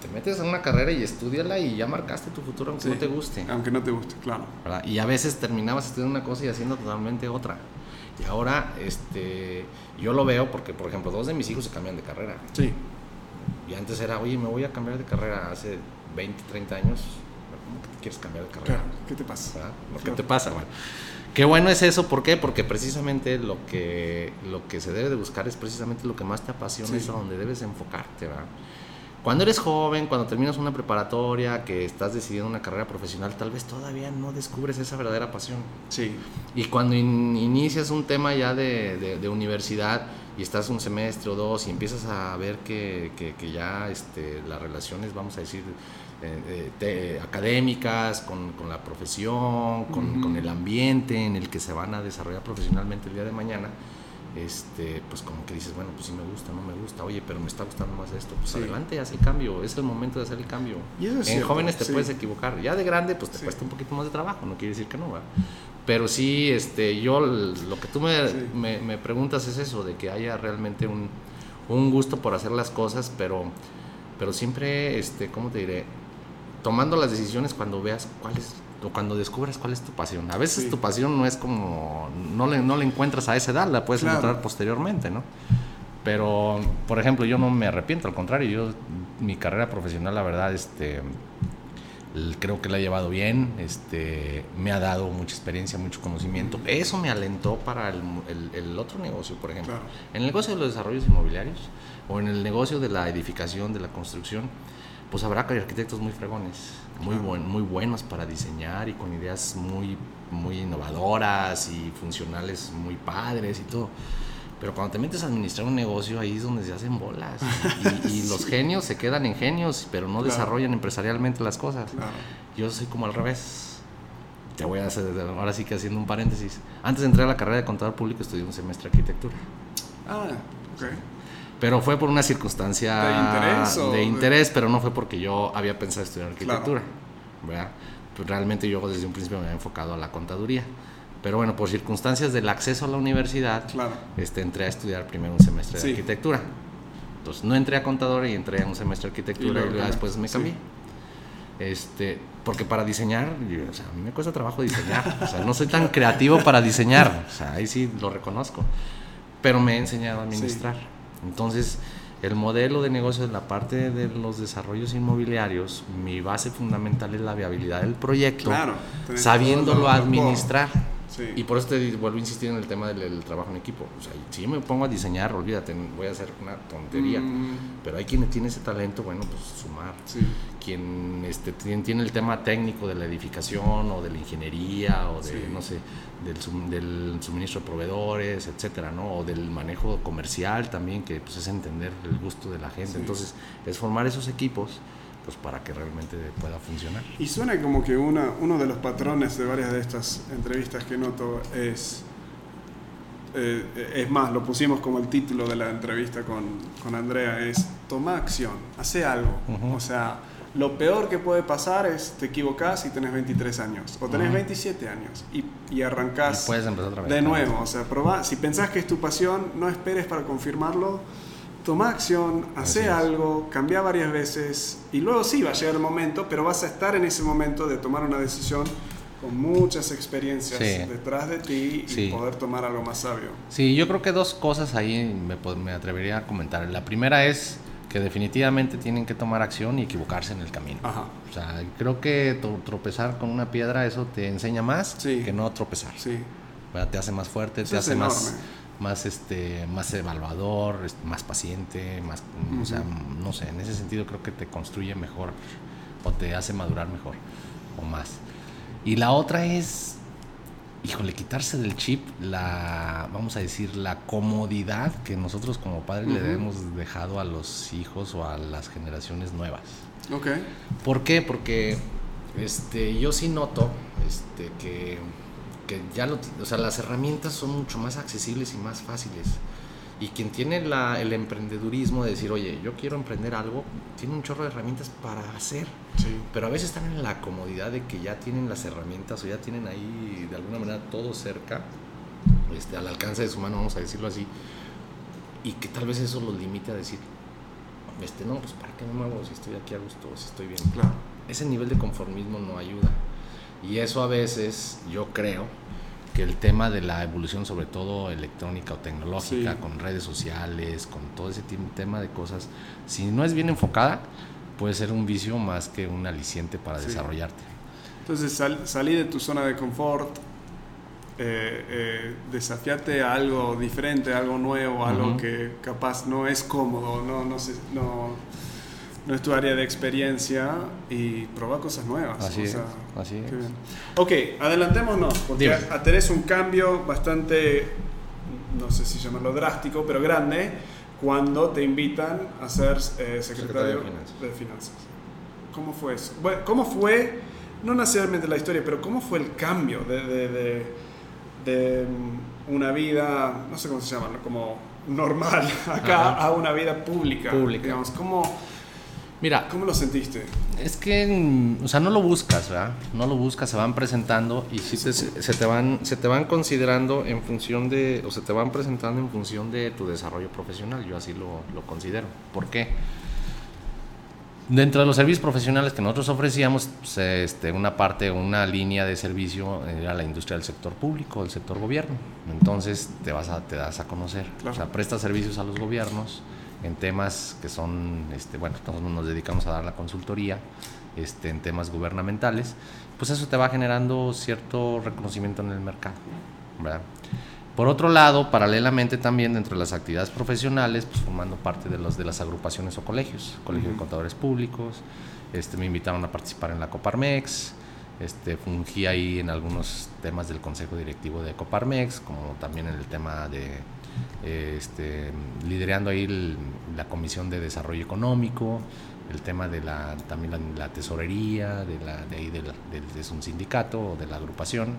te metes en una carrera y estudiala y ya marcaste tu futuro aunque no te guste. Aunque no te guste, claro. Y a veces terminabas estudiando una cosa y haciendo totalmente otra. Y ahora, este, yo lo veo porque, por ejemplo, dos de mis hijos se cambian de carrera. Sí. Y antes era, oye, me voy a cambiar de carrera hace 20, 30 años. ¿Cómo que te quieres cambiar de carrera? ¿Qué te pasa? ¿Qué te pasa? Bueno, qué bueno es eso, ¿por qué? Porque precisamente lo que, lo que se debe de buscar es precisamente lo que más te apasiona, es a donde debes enfocarte, ¿verdad? Cuando eres joven, cuando terminas una preparatoria, que estás decidiendo una carrera profesional, tal vez todavía no descubres esa verdadera pasión. Sí. Y cuando inicias un tema ya de, de universidad, y estás un semestre o dos y empiezas a ver que, que, ya este, las relaciones, vamos a decir, eh, eh, académicas, con, con, la profesión, con, con, el ambiente en el que se van a desarrollar profesionalmente el día de mañana, este, pues como que dices, bueno, pues sí me gusta, no me gusta, oye, pero me está gustando más esto, pues adelante, haz el cambio, es el momento de hacer el cambio. en jóvenes te puedes equivocar, ya de grande pues te cuesta un poquito más de trabajo, no quiere decir que no, va pero sí, este, yo lo que tú me, me, preguntas es eso, de que haya realmente un, un, gusto por hacer las cosas, pero, pero siempre, este, ¿cómo te diré? Tomando las decisiones cuando veas cuál es, o cuando descubras cuál es tu pasión. A veces tu pasión no es como, no le, no le encuentras a esa edad, la puedes encontrar posteriormente, ¿no? Pero, por ejemplo, yo no me arrepiento, al contrario, yo, mi carrera profesional, la verdad, este, creo que la ha llevado bien, este, me ha dado mucha experiencia, mucho conocimiento. Eso me alentó para el, el, otro negocio, por ejemplo. En el negocio de los desarrollos inmobiliarios o en el negocio de la edificación, de la construcción, pues habrá arquitectos muy fregones, muy, buen, muy buenos para diseñar y con ideas muy, muy innovadoras y funcionales muy padres y todo. Pero cuando te metes a administrar un negocio, ahí es donde se hacen bolas. [laughs] Y, los genios se quedan en genios, pero no desarrollan empresarialmente las cosas. Yo soy como al revés. Te voy a hacer, ahora sí que haciendo un paréntesis. Antes de entrar a la carrera de contador público, estudié un semestre de arquitectura. Ah, ok. Pero fue por una circunstancia de interés, de interés pero no fue porque yo había pensado estudiar arquitectura. Pues realmente yo desde un principio me había enfocado a la contaduría. Pero bueno, por circunstancias del acceso a la universidad, este, entré a estudiar primero un semestre de arquitectura. Entonces no entré a contador y entré a un semestre de arquitectura y, luego, después me cambié. Este, porque para diseñar, o sea, a mí me cuesta trabajo diseñar. O sea, no soy tan creativo para diseñar. O sea, ahí sí lo reconozco. Pero me he enseñado a administrar. Entonces, el modelo de negocio de la parte de los desarrollos inmobiliarios, mi base fundamental es la viabilidad del proyecto, sabiéndolo administrar. Y por eso te vuelvo a insistir en el tema del, trabajo en equipo. O sea, si yo me pongo a diseñar, olvídate, voy a hacer una tontería. Mm. Pero hay quien tiene ese talento, bueno, pues sumar. Quien este, tiene, el tema técnico de la edificación o de la ingeniería o de, no sé, del, del, suministro de proveedores, etcétera, ¿no? O del manejo comercial también, que pues, es entender el gusto de la gente. Entonces, es formar esos equipos pues para que realmente pueda funcionar. Y suena como que una, uno de los patrones de varias de estas entrevistas que noto es, eh, es más, lo pusimos como el título de la entrevista con, con Andrea, es toma acción, hace algo. O sea, lo peor que puede pasar es te equivocas y tenés 23 años o tenés 27 años y, y arrancás puedes empezar otra vez, de nuevo. O sea, probá, si pensás que es tu pasión, no esperes para confirmarlo toma acción, hace algo, cambia varias veces y luego sí va a llegar el momento, pero vas a estar en ese momento de tomar una decisión con muchas experiencias detrás de ti y poder tomar algo más sabio. Sí, yo creo que dos cosas ahí me, me, atrevería a comentar. La primera es que definitivamente tienen que tomar acción y equivocarse en el camino. O sea, creo que tropezar con una piedra eso te enseña más que no tropezar. Sí. Te hace más fuerte, te hace más más este más evaluador más paciente más o sea no sé en ese sentido creo que te construye mejor o te hace madurar mejor o más y la otra es híjole quitarse del chip la vamos a decir la comodidad que nosotros como padres le hemos dejado a los hijos o a las generaciones nuevas Ok. ¿por qué? porque este yo sí noto este que que ya lo, o sea, las herramientas son mucho más accesibles y más fáciles. Y quien tiene la, el emprendedurismo de decir, oye, yo quiero emprender algo, tiene un chorro de herramientas para hacer. Pero a veces están en la comodidad de que ya tienen las herramientas o ya tienen ahí de alguna manera todo cerca, este, al alcance de su mano, vamos a decirlo así. Y que tal vez eso los limite a decir, este, no, pues para qué me muevo si estoy aquí a gusto, si estoy bien. Claro. Ese nivel de conformismo no ayuda. Y eso a veces yo creo que el tema de la evolución, sobre todo electrónica o tecnológica, con redes sociales, con todo ese tema de cosas, si no es bien enfocada, puede ser un vicio más que un aliciente para desarrollarte. Entonces sal, salí de tu zona de confort, eh, eh, desafiate a algo diferente, algo nuevo, algo que capaz no es cómodo, no, no, sé, no no es tu área de experiencia y probar cosas nuevas. Así es. Así es. Ok, adelantémonos, porque tenés un cambio bastante, no sé si llamarlo drástico, pero grande, cuando te invitan a ser eh, secretario, de, finanzas. ¿Cómo fue eso? Bueno, ¿Cómo fue, no necesariamente la historia, pero cómo fue el cambio de, de, una vida, no sé cómo se llama, como normal [laughs] acá a una vida pública? Pública. Digamos, ¿cómo Mira. ¿Cómo lo sentiste? Es que, mm, o sea, no lo buscas, ¿verdad? No lo buscas, se van presentando y sí se, te van, se te van considerando en función de, o se te van presentando en función de tu desarrollo profesional. Yo así lo, lo considero. ¿Por qué? Dentro de los servicios profesionales que nosotros ofrecíamos, pues, este, una parte, una línea de servicio era la industria del sector público, del sector gobierno. Entonces te vas a, te das a conocer. O sea, prestas servicios a los gobiernos en temas que son, este, bueno, nosotros nos dedicamos a dar la consultoría este, en temas gubernamentales, pues eso te va generando cierto reconocimiento en el mercado. ¿verdad? Por otro lado, paralelamente también dentro de las actividades profesionales, pues formando parte de, los, de las agrupaciones o colegios, Colegio de Contadores Públicos, este, me invitaron a participar en la Coparmex, este, fungí ahí en algunos temas del consejo directivo de Coparmex, como también en el tema de, este, liderando ahí la comisión de desarrollo económico, el tema de la, también la, tesorería, de, la, de ahí de, de un sindicato o de la agrupación,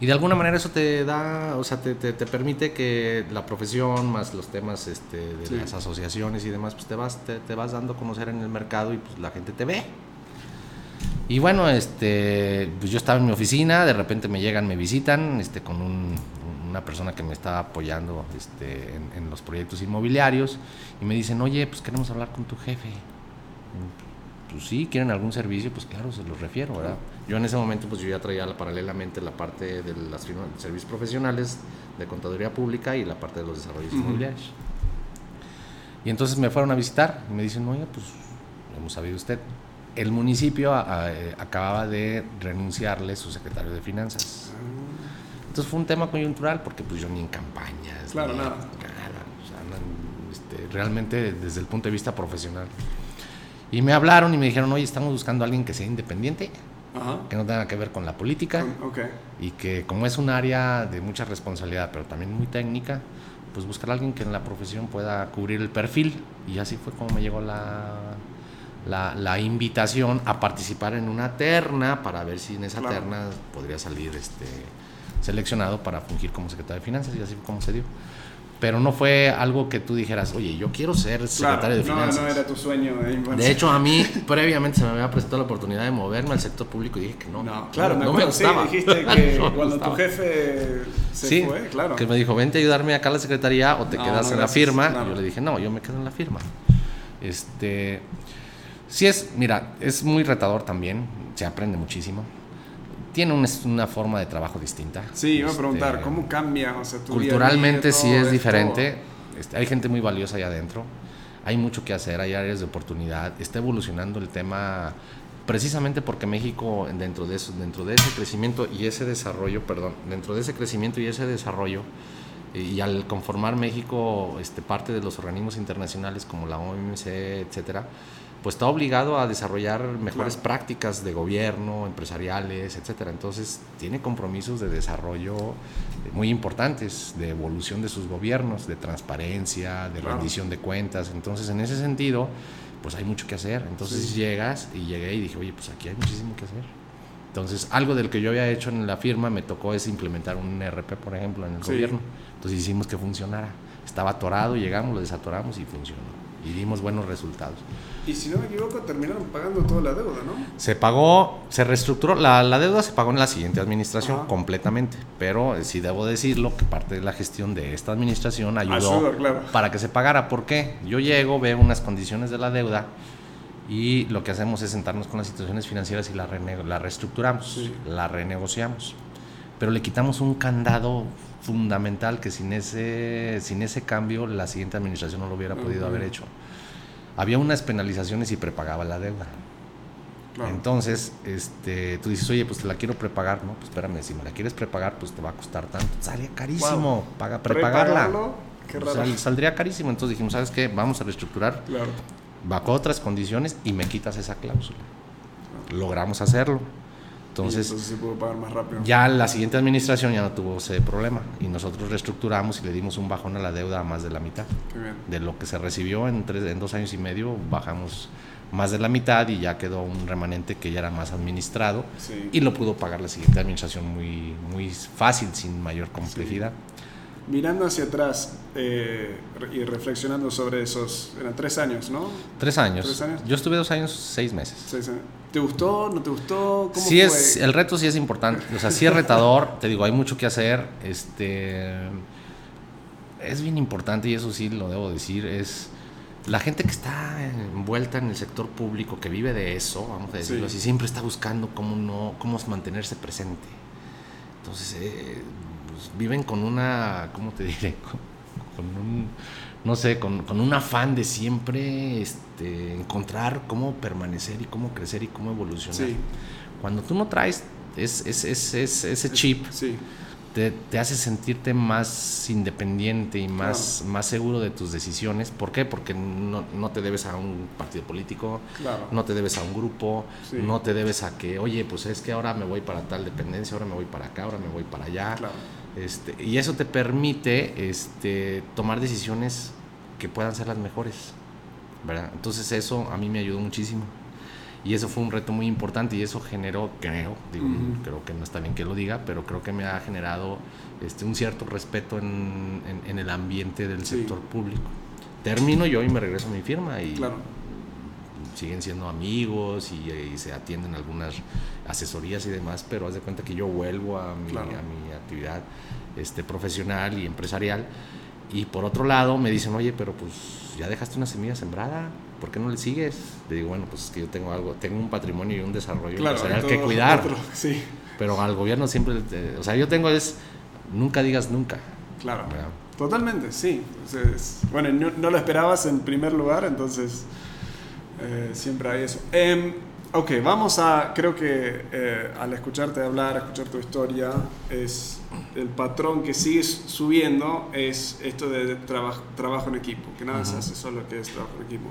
y de alguna manera eso te da, o sea, te, te, permite que la profesión, más los temas este, de las asociaciones y demás, pues te vas, te, te, vas dando a conocer en el mercado y pues la gente te ve. Y bueno, este, pues yo estaba en mi oficina, de repente me llegan, me visitan, este, con un, una persona que me está apoyando este, en, en, los proyectos inmobiliarios y me dicen, oye, pues queremos hablar con tu jefe. Pues sí, quieren algún servicio, pues claro, se los refiero, ¿verdad? Yo en ese momento pues yo ya traía paralelamente la parte de los servicios profesionales de contaduría pública y la parte de los desarrollos inmobiliarios. Y entonces me fueron a visitar y me dicen, oye, pues hemos sabido usted. El municipio eh, acababa de renunciarle su secretario de finanzas. Entonces fue un tema coyuntural porque pues yo ni en campañas. Claro, nada. este, realmente desde el punto de vista profesional. Y me hablaron y me dijeron, oye, estamos buscando a alguien que sea independiente que no tenga que ver con la política y que como es un área de mucha responsabilidad, pero también muy técnica, pues buscar a alguien que en la profesión pueda cubrir el perfil y así fue como me llegó la, la, invitación a participar en una terna para ver si en esa terna podría salir este seleccionado para fungir como secretario de finanzas y así fue como se dio pero no fue algo que tú dijeras, oye, yo quiero ser secretario de finanzas. No, no era tu sueño. De hecho, a mí previamente se me había presentado la oportunidad de moverme al sector público y dije que no. No, claro, no, me, gustaba. Sí, dijiste que [laughs] cuando tu jefe se fue, claro. Que me dijo, vente a ayudarme acá a la secretaría o te quedas en la firma. Y yo le dije, no, yo me quedo en la firma. Este, sí es, mira, es muy retador también, se aprende muchísimo tiene una, forma de trabajo distinta. Sí, iba a preguntar, este, ¿cómo cambia? culturalmente sí es diferente. Este, hay gente muy valiosa allá adentro. Hay mucho que hacer, hay áreas de oportunidad. Está evolucionando el tema precisamente porque México dentro de eso, dentro de ese crecimiento y ese desarrollo, perdón, dentro de ese crecimiento y ese desarrollo y al conformar México este, parte de los organismos internacionales como la OMC, etcétera, pues está obligado a desarrollar mejores prácticas de gobierno, empresariales, etcétera. Entonces tiene compromisos de desarrollo muy importantes, de evolución de sus gobiernos, de transparencia, de rendición de cuentas. Entonces, en ese sentido, pues hay mucho que hacer. Entonces llegas y llegué y dije, oye, pues aquí hay muchísimo que hacer. Entonces, algo del que yo había hecho en la firma me tocó es implementar un ERP, por ejemplo, en el gobierno. Entonces hicimos que funcionara. Estaba atorado, llegamos, lo desatoramos y funcionó y dimos buenos resultados. Y si no me equivoco, terminaron pagando toda la deuda, ¿no? Se pagó, se reestructuró, la, la deuda se pagó en la siguiente administración completamente, pero eh, sí debo decirlo que parte de la gestión de esta administración ayudó para que se pagara. ¿Por qué? Yo llego, veo unas condiciones de la deuda y lo que hacemos es sentarnos con las instituciones financieras y la, la reestructuramos, la renegociamos, pero le quitamos un candado fundamental que sin ese, sin ese cambio la siguiente administración no lo hubiera podido haber hecho. Había unas penalizaciones y prepagaba la deuda. Entonces, este, tú dices, oye, pues te la quiero prepagar, ¿no? Pues espérame, si me la quieres prepagar, pues te va a costar tanto. Sale carísimo, paga, prepagarla. saldría carísimo. Entonces dijimos, ¿sabes qué? Vamos a reestructurar bajo otras condiciones y me quitas esa cláusula. Logramos hacerlo. Entonces, pagar más rápido. ya la siguiente administración ya no tuvo ese problema y nosotros reestructuramos y le dimos un bajón a la deuda a más de la mitad. De lo que se recibió en, tres, en dos años y medio, bajamos más de la mitad y ya quedó un remanente que ya era más administrado y lo pudo pagar la siguiente administración muy, muy fácil, sin mayor complejidad. Mirando hacia atrás eh, y reflexionando sobre esos, eran tres años, ¿no? Tres años. ¿Tres años? Yo estuve dos años, seis meses. Seis años. ¿Te gustó? ¿No te gustó? ¿Cómo sí Es, el reto sí es importante. O sea, sí es retador. te digo, hay mucho que hacer. Este, es bien importante y eso sí lo debo decir. Es la gente que está envuelta en el sector público, que vive de eso, vamos a decirlo así, siempre está buscando cómo, no, cómo mantenerse presente. Entonces, eh, pues, viven con una, ¿cómo te diré? [laughs] con un, no sé, con, con, un afán de siempre este, encontrar cómo permanecer y cómo crecer y cómo evolucionar. Cuando tú no traes es, es, es, ese chip, sí te, hace sentirte más independiente y más, más seguro de tus decisiones. ¿Por qué? Porque no, no te debes a un partido político, no te debes a un grupo, no te debes a que, oye, pues es que ahora me voy para tal dependencia, ahora me voy para acá, ahora me voy para allá. Este, y eso te permite este, tomar decisiones que puedan ser las mejores. ¿verdad? Entonces eso a mí me ayudó muchísimo. Y eso fue un reto muy importante y eso generó, creo, digo, creo que no está bien que lo diga, pero creo que me ha generado este, un cierto respeto en, en, el ambiente del sector público. Termino yo y me regreso a mi firma y siguen siendo amigos y, se atienden algunas asesorías y demás, pero haz de cuenta que yo vuelvo a mi, a mi actividad este, profesional y empresarial. Y por otro lado me dicen, oye, pero pues ya dejaste una semilla sembrada, ¿por qué no le sigues? Le digo, bueno, pues es que yo tengo algo, tengo un patrimonio y un desarrollo claro, que cuidar. sí. Pero al gobierno siempre, o sea, yo tengo es, nunca digas nunca. Claro. Totalmente, sí. bueno, no, lo esperabas en primer lugar, entonces eh, siempre hay eso. Eh, ok, vamos a, creo que eh, al escucharte hablar, escuchar tu historia, es el patrón que sigues subiendo es esto de trabajo en equipo, que nada se hace solo que es trabajo en equipo.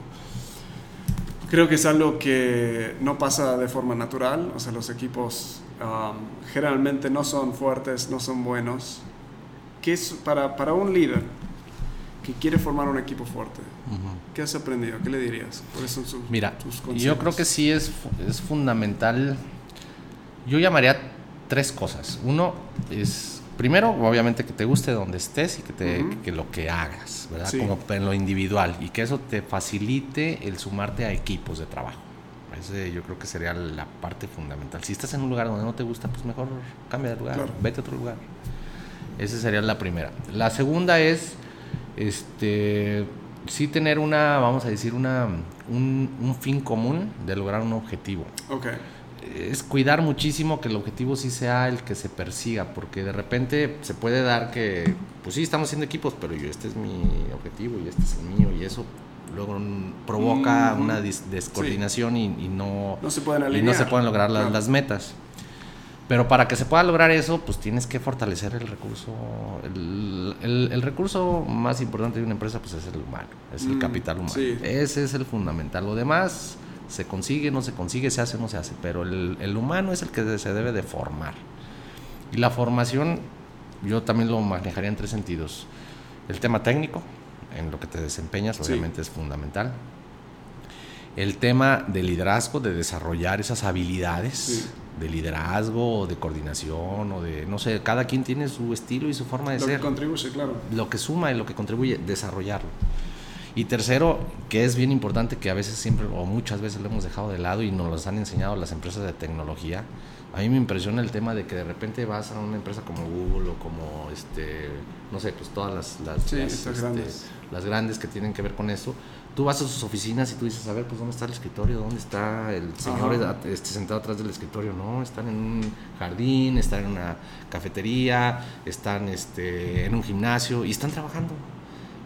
Creo que es algo que no pasa de forma natural, o sea, los equipos um, generalmente no son fuertes, no son buenos. ¿Qué es para, para un líder que quiere formar un equipo fuerte? ¿Qué has aprendido? ¿Qué le dirías? ¿Cuáles son sus, Mira, yo creo que sí es, es fundamental. Yo llamaría tres cosas. Uno es primero, obviamente que te guste donde estés y que, te, que lo que hagas, ¿verdad? Como en lo individual y que eso te facilite el sumarte a equipos de trabajo. Ese yo creo que sería la parte fundamental. Si estás en un lugar donde no te gusta, pues mejor cambia de lugar, vete a otro lugar. Esa sería la primera. La segunda es, este, sí tener una, vamos a decir, una, un, un fin común de lograr un objetivo. Okay es cuidar muchísimo que el objetivo sí sea el que se persiga, porque de repente se puede dar que, pues sí, estamos haciendo equipos, pero yo este es mi objetivo y este es el mío, y eso luego provoca una descoordinación y, no, no se pueden y no se pueden lograr las, metas. Pero para que se pueda lograr eso, pues tienes que fortalecer el recurso. El, recurso más importante de una empresa pues es el humano, es el mm, capital humano. Ese es el fundamental. Lo demás se consigue, no se consigue, se hace, no se hace, pero el, humano es el que se debe de formar. Y la formación, yo también lo manejaría en tres sentidos. El tema técnico, en lo que te desempeñas, obviamente es fundamental. El tema de liderazgo, de desarrollar esas habilidades de liderazgo o de coordinación o de, no sé, cada quien tiene su estilo y su forma de ser. Lo que contribuye, claro. Lo que suma y lo que contribuye, desarrollarlo. Y tercero, que es bien importante que a veces siempre o muchas veces lo hemos dejado de lado y nos lo han enseñado las empresas de tecnología. A mí me impresiona el tema de que de repente vas a una empresa como Google o como, este, no sé, pues todas las, las, este, grandes. las grandes que tienen que ver con eso. Tú vas a sus oficinas y tú dices, a ver, pues ¿dónde está el escritorio? ¿Dónde está el señor este, sentado atrás del escritorio? No, están en un jardín, están en una cafetería, están este, en un gimnasio y están trabajando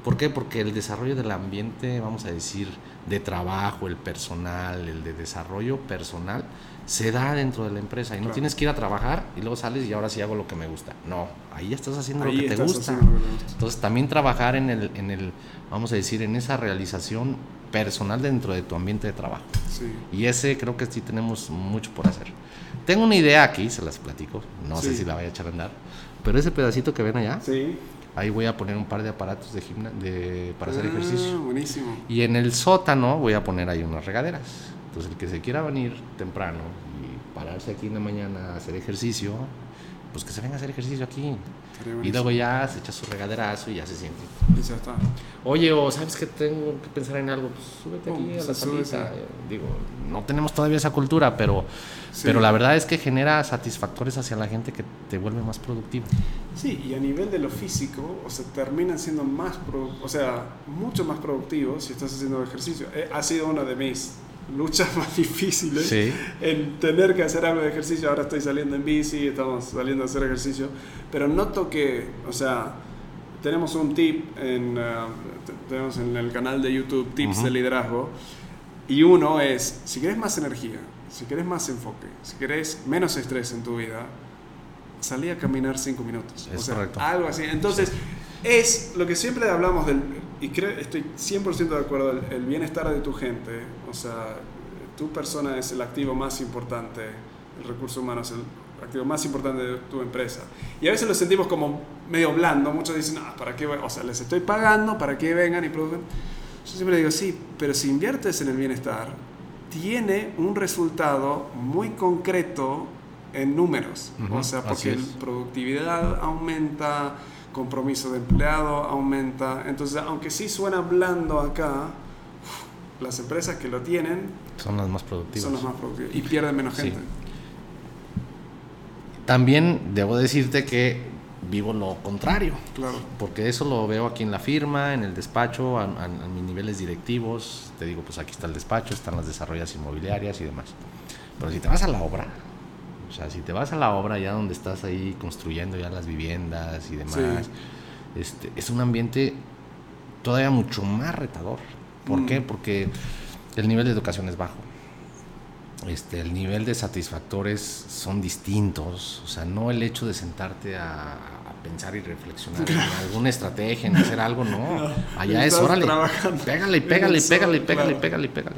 ¿Por qué? Porque el desarrollo del ambiente, vamos a decir, de trabajo, el personal, el de desarrollo personal, se da dentro de la empresa. Y no tienes que ir a trabajar y luego sales y ahora sí hago lo que me gusta. No, ahí ya estás haciendo lo que te gusta. Entonces también trabajar en el, en el, vamos a decir, en esa realización personal dentro de tu ambiente de trabajo. Y ese creo que sí tenemos mucho por hacer. Tengo una idea aquí, se las platico, no sé si la voy a echar a andar, pero ese pedacito que ven allá, sí Ahí voy a poner un par de aparatos de, de para hacer ah, ejercicio. Buenísimo. Y en el sótano voy a poner ahí unas regaderas. Entonces el que se quiera venir temprano y pararse aquí en la mañana a hacer ejercicio, pues que se venga a hacer ejercicio aquí. Y luego ya se echa su regaderazo y ya se siente. Y ya está. Oye, o sabes que tengo que pensar en algo, pues súbete aquí a la salita. Digo, no tenemos todavía esa cultura, pero, pero la verdad es que genera satisfactores hacia la gente que te vuelve más productivo. Sí, y a nivel de lo físico, o sea, terminan siendo más, o sea, mucho más productivos si estás haciendo ejercicio. Eh, ha sido una de mis luchas [laughs] más difíciles en tener que hacer algo de ejercicio. Ahora estoy saliendo en bici, estamos saliendo a hacer ejercicio, pero noto que, o sea, tenemos un tip en, uh, tenemos en el canal de YouTube tips de liderazgo y uno es, si querés más energía, si querés más enfoque, si querés menos estrés en tu vida, salí a caminar cinco minutos. Es o sea, correcto. algo así. Entonces, es lo que siempre hablamos del, y creo, estoy 100% de acuerdo, el, el bienestar de tu gente, o sea, tu persona es el activo más importante, el recurso humano es el activo más importante de tu empresa. Y a veces lo sentimos como medio blando, muchos dicen, ah, ¿para qué? voy? O sea, les estoy pagando para que vengan y produzcan. Yo siempre digo, sí, pero si inviertes en el bienestar, tiene un resultado muy concreto en números. Ujú, o sea, porque productividad aumenta, compromiso de empleado aumenta. Entonces, aunque sí suena blando acá, las empresas que lo tienen Son las más productivas. son las más productivas y pierden menos Sí. gente. También debo decirte que vivo lo contrario. Claro. Porque eso lo veo aquí en la firma, en el despacho, a, a- a mis niveles directivos. Te digo, pues aquí está el despacho, están las desarrollas inmobiliarias y demás. Pero si te vas a la obra, o sea, si te vas a la obra ya donde estás ahí construyendo ya las viviendas y demás, este, es un ambiente todavía mucho más retador. ¿Por Mm. qué? Porque el nivel de educación es bajo. Este, el nivel de satisfactores son distintos. O sea, no el hecho de sentarte a, a pensar y reflexionar en [laughs] alguna estrategia, en hacer algo, no. Allá es, órale, pégale, y pégale, y pégale, y pégale, y pégale, y pégale.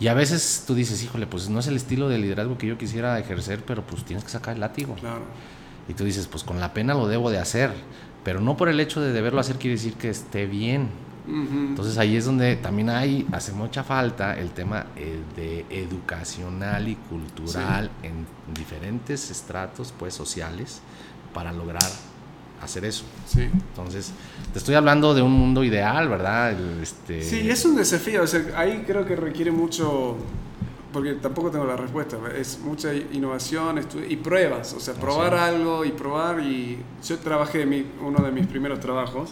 Y a veces tú dices, híjole, pues no es el estilo de liderazgo que yo quisiera ejercer, pero pues tienes que sacar el látigo. Claro. Y tú dices, pues con la pena lo debo de hacer. Pero no por el hecho de deberlo hacer quiere decir que esté bien. Entonces ahí es donde también hay, hace mucha falta el tema eh, de educacional y cultural en diferentes estratos pues sociales para lograr hacer eso. sí. Entonces, te estoy hablando de un mundo ideal, ¿verdad? El, este, Sí, es un desafío. O sea, ahí creo que requiere mucho, porque tampoco tengo la respuesta. Es mucha innovación y pruebas. O sea, probar sí. algo y probar. Y yo trabajé, mi, uno de mis primeros trabajos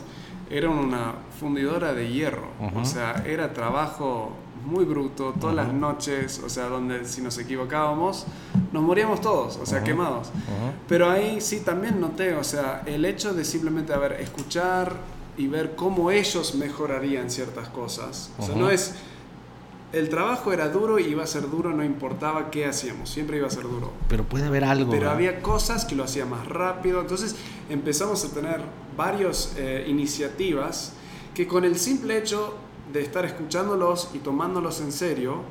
era una fundidora de hierro. O sea, era trabajo muy bruto, todas las noches. O sea, donde si nos equivocábamos, nos moríamos todos, o sea, quemados. Pero ahí sí también noté, o sea, el hecho de simplemente, a ver, escuchar y ver cómo ellos mejorarían ciertas cosas. O sea, no es... El trabajo era duro y iba a ser duro, no importaba qué hacíamos, siempre iba a ser duro. Pero puede haber algo. Pero ¿verdad? había cosas que lo hacían más rápido. Entonces empezamos a tener varias iniciativas que con el simple hecho de estar escuchándolos y tomándolos en serio,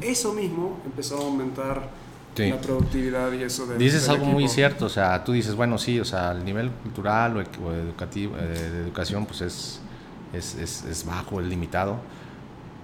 eso mismo empezó a aumentar Sí. la productividad y eso de Dices del algo muy cierto, o sea, tú dices, bueno, sí, o sea, el nivel cultural o educativo, eh, de educación, pues es, es, es, es bajo, es limitado,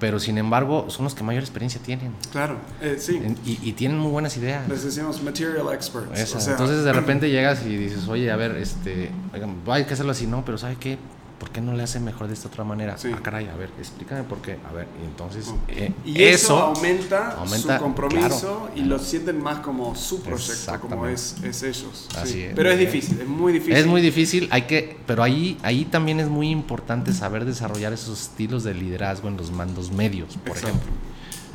pero sin embargo son los que mayor experiencia tienen Claro, eh, sí. y, y tienen muy buenas ideas. Les decimos material experts. Esa, o sea, Entonces de [clears throat] repente llegas y dices, oye, a ver, este, oigan, hay que hacerlo así, no, pero ¿sabe qué? ¿Por qué no le hace mejor de esta otra manera? Sí. Ah, caray, a ver, explícame por qué. A ver, y entonces eh, y eso, aumenta, aumenta, su compromiso claro, y lo sienten más como su proyecto, como es, es ellos. Así sí. es. Pero es difícil, es muy difícil. Es muy difícil, hay que, pero ahí, ahí también es muy importante saber desarrollar esos estilos de liderazgo en los mandos medios, por Exacto. ejemplo.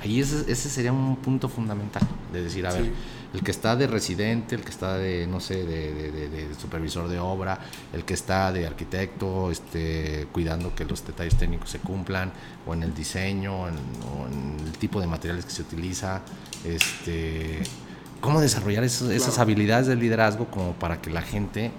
Ahí ese, ese sería un punto fundamental, de decir, a ver, Sí. El que está de residente, el que está de, no sé, de, de- de- de supervisor de obra, el que está de arquitecto, este, cuidando que los detalles técnicos se cumplan, o en el diseño, en, o en el tipo de materiales que se utiliza, este, cómo desarrollar esas Claro. habilidades de liderazgo como para que la gente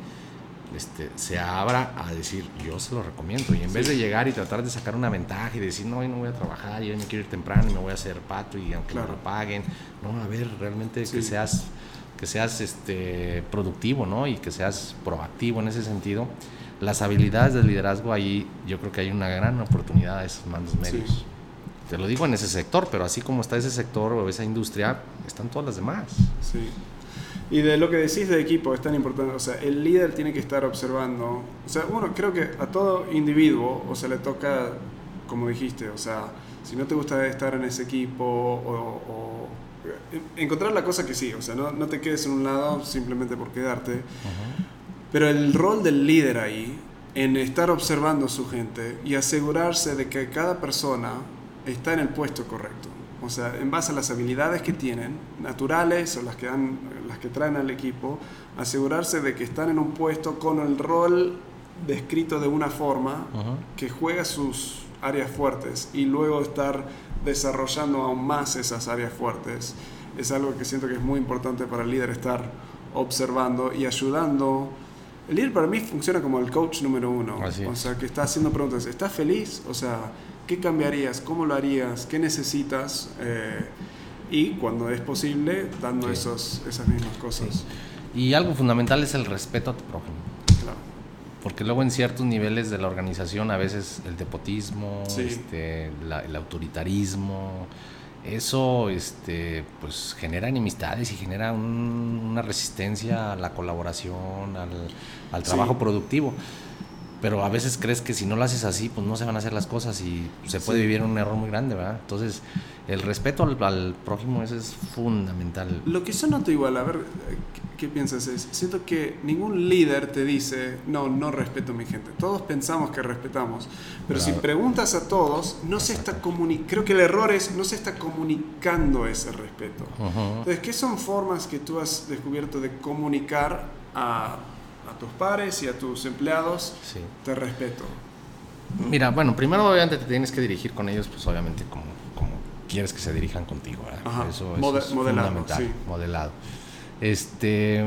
este, se abra a decir, yo se lo recomiendo. Y en vez de llegar y tratar de sacar una ventaja y decir, no, hoy no voy a trabajar, y hoy me quiero ir temprano y me voy a hacer pato y aunque Claro. me lo paguen, no, a ver, realmente Sí. que seas que seas este productivo, ¿no? Y que seas proactivo en ese sentido. Las habilidades del liderazgo ahí yo creo que hay una gran oportunidad a esos mandos medios. Sí. Te lo digo en ese sector, pero así como está ese sector o esa industria, están todas las demás. Sí. Y de lo que decís de equipo es tan importante, o sea, el líder tiene que estar observando, o sea, uno creo que a todo individuo, o sea, le toca, como dijiste, o sea, si no te gusta estar en ese equipo o, o- encontrar la cosa que sí, o sea, no, no te quedes en un lado simplemente por quedarte, pero el rol del líder ahí, en estar observando a su gente y asegurarse de que cada persona está en el puesto correcto. O sea, en base a las habilidades que tienen, naturales o las que, dan, las que traen al equipo, asegurarse de que están en un puesto con el rol descrito de una forma que juega sus áreas fuertes y luego estar desarrollando aún más esas áreas fuertes es algo que siento que es muy importante para el líder estar observando y ayudando. El líder para mí funciona como el coach número uno. O sea, que está haciendo preguntas. ¿Estás feliz? O sea, ¿qué cambiarías? ¿Cómo lo harías? ¿Qué necesitas? Eh, y cuando es posible, dando esos, esas mismas cosas. Y algo fundamental es el respeto a tu prójimo. Claro. Porque luego en ciertos niveles de la organización, a veces el depotismo, este, el autoritarismo, eso este, pues, genera enemistades y genera una resistencia a la colaboración, al, trabajo productivo. Pero a veces crees que si no lo haces así, pues no se van a hacer las cosas y se puede vivir un error muy grande, ¿verdad? Entonces, el respeto al, prójimo eso es fundamental. Lo que yo noto igual, a ver, ¿qué, piensas? Es, siento que ningún líder te dice, no, no respeto a mi gente. Todos pensamos que respetamos, pero si preguntas a todos, no se está creo que el error es, no se está comunicando ese respeto. Entonces, ¿qué son formas que tú has descubierto de comunicar a, a tus pares y a tus empleados? Sí. Te respeto. Mira, bueno, primero obviamente te tienes que dirigir con ellos, pues obviamente como quieres que se dirijan contigo. Eso, es fundamental, modelado. Este,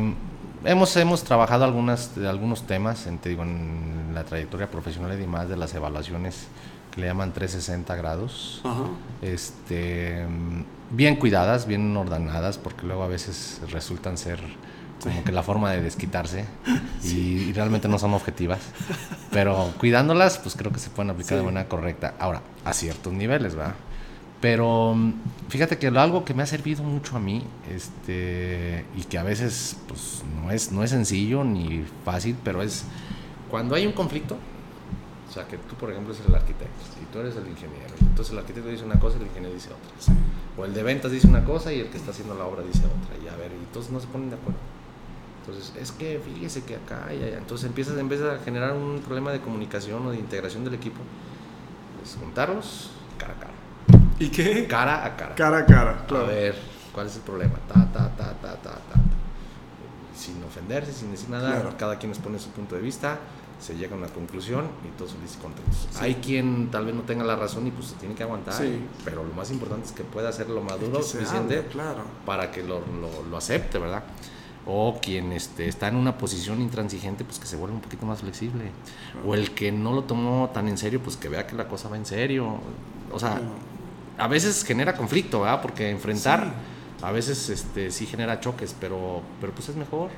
hemos, hemos trabajado algunas, algunos temas en, digo, en la trayectoria profesional y demás de las evaluaciones que le llaman 360 grados. Este, bien cuidadas, bien ordenadas, porque luego a veces resultan ser como que la forma de desquitarse [laughs] y, realmente no son objetivas. Pero cuidándolas, pues creo que se pueden aplicar de manera correcta. Ahora, a ciertos niveles, ¿verdad? Pero mm, fíjate que algo que me ha servido mucho a mí, este, y que a veces pues, no, es, no es sencillo ni fácil, pero es cuando hay un conflicto, o sea, que tú, por ejemplo, eres el arquitecto y tú eres el ingeniero. Entonces el arquitecto dice una cosa y el ingeniero dice otra. O el de ventas dice una cosa y el que está haciendo la obra dice otra. Y a ver, y entonces no se ponen de acuerdo. Entonces, es que fíjese que acá y allá. Entonces empiezas, en vez de generar un problema de comunicación o de integración del equipo, es juntarlos cara a cara. ¿Y qué? Cara a cara. Cara a cara, A ver, ¿cuál es el problema? Ta, ta, ta, ta, ta, ta. Sin ofenderse, sin decir nada, cada quien expone su punto de vista, se llega a una conclusión y todos felices y contentos. Hay quien tal vez no tenga la razón y pues se tiene que aguantar, pero lo más importante es que pueda hacerlo maduro suficiente claro. para que lo, lo, lo, acepte, ¿verdad? O quien este, está en una posición intransigente, pues que se vuelva un poquito más flexible. O el que no lo tomó tan en serio, pues que vea que la cosa va en serio. O sea, a veces genera conflicto, ¿verdad? Porque enfrentar a veces este, sí genera choques, pero, pero pues es mejor.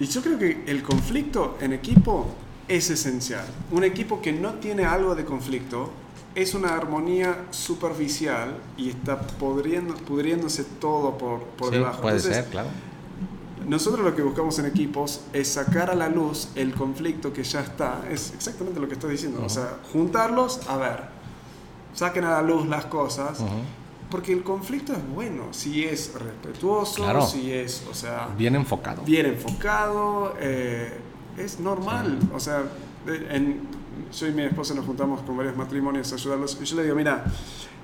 Y yo creo que el conflicto en equipo es esencial. Un equipo que no tiene algo de conflicto es una armonía superficial y está pudriendo, pudriéndose todo por, por sí, debajo. Puede ser, claro. Nosotros lo que buscamos en equipos es sacar a la luz el conflicto que ya está. Es exactamente lo que estoy diciendo. O sea, juntarlos, a ver, saquen a la luz las cosas. Porque el conflicto es bueno, si es respetuoso, si es, o sea... Bien enfocado. Bien enfocado, eh, es normal. O sea, en, yo y mi esposa nos juntamos con varios matrimonios a ayudarlos. Y yo le digo, mira,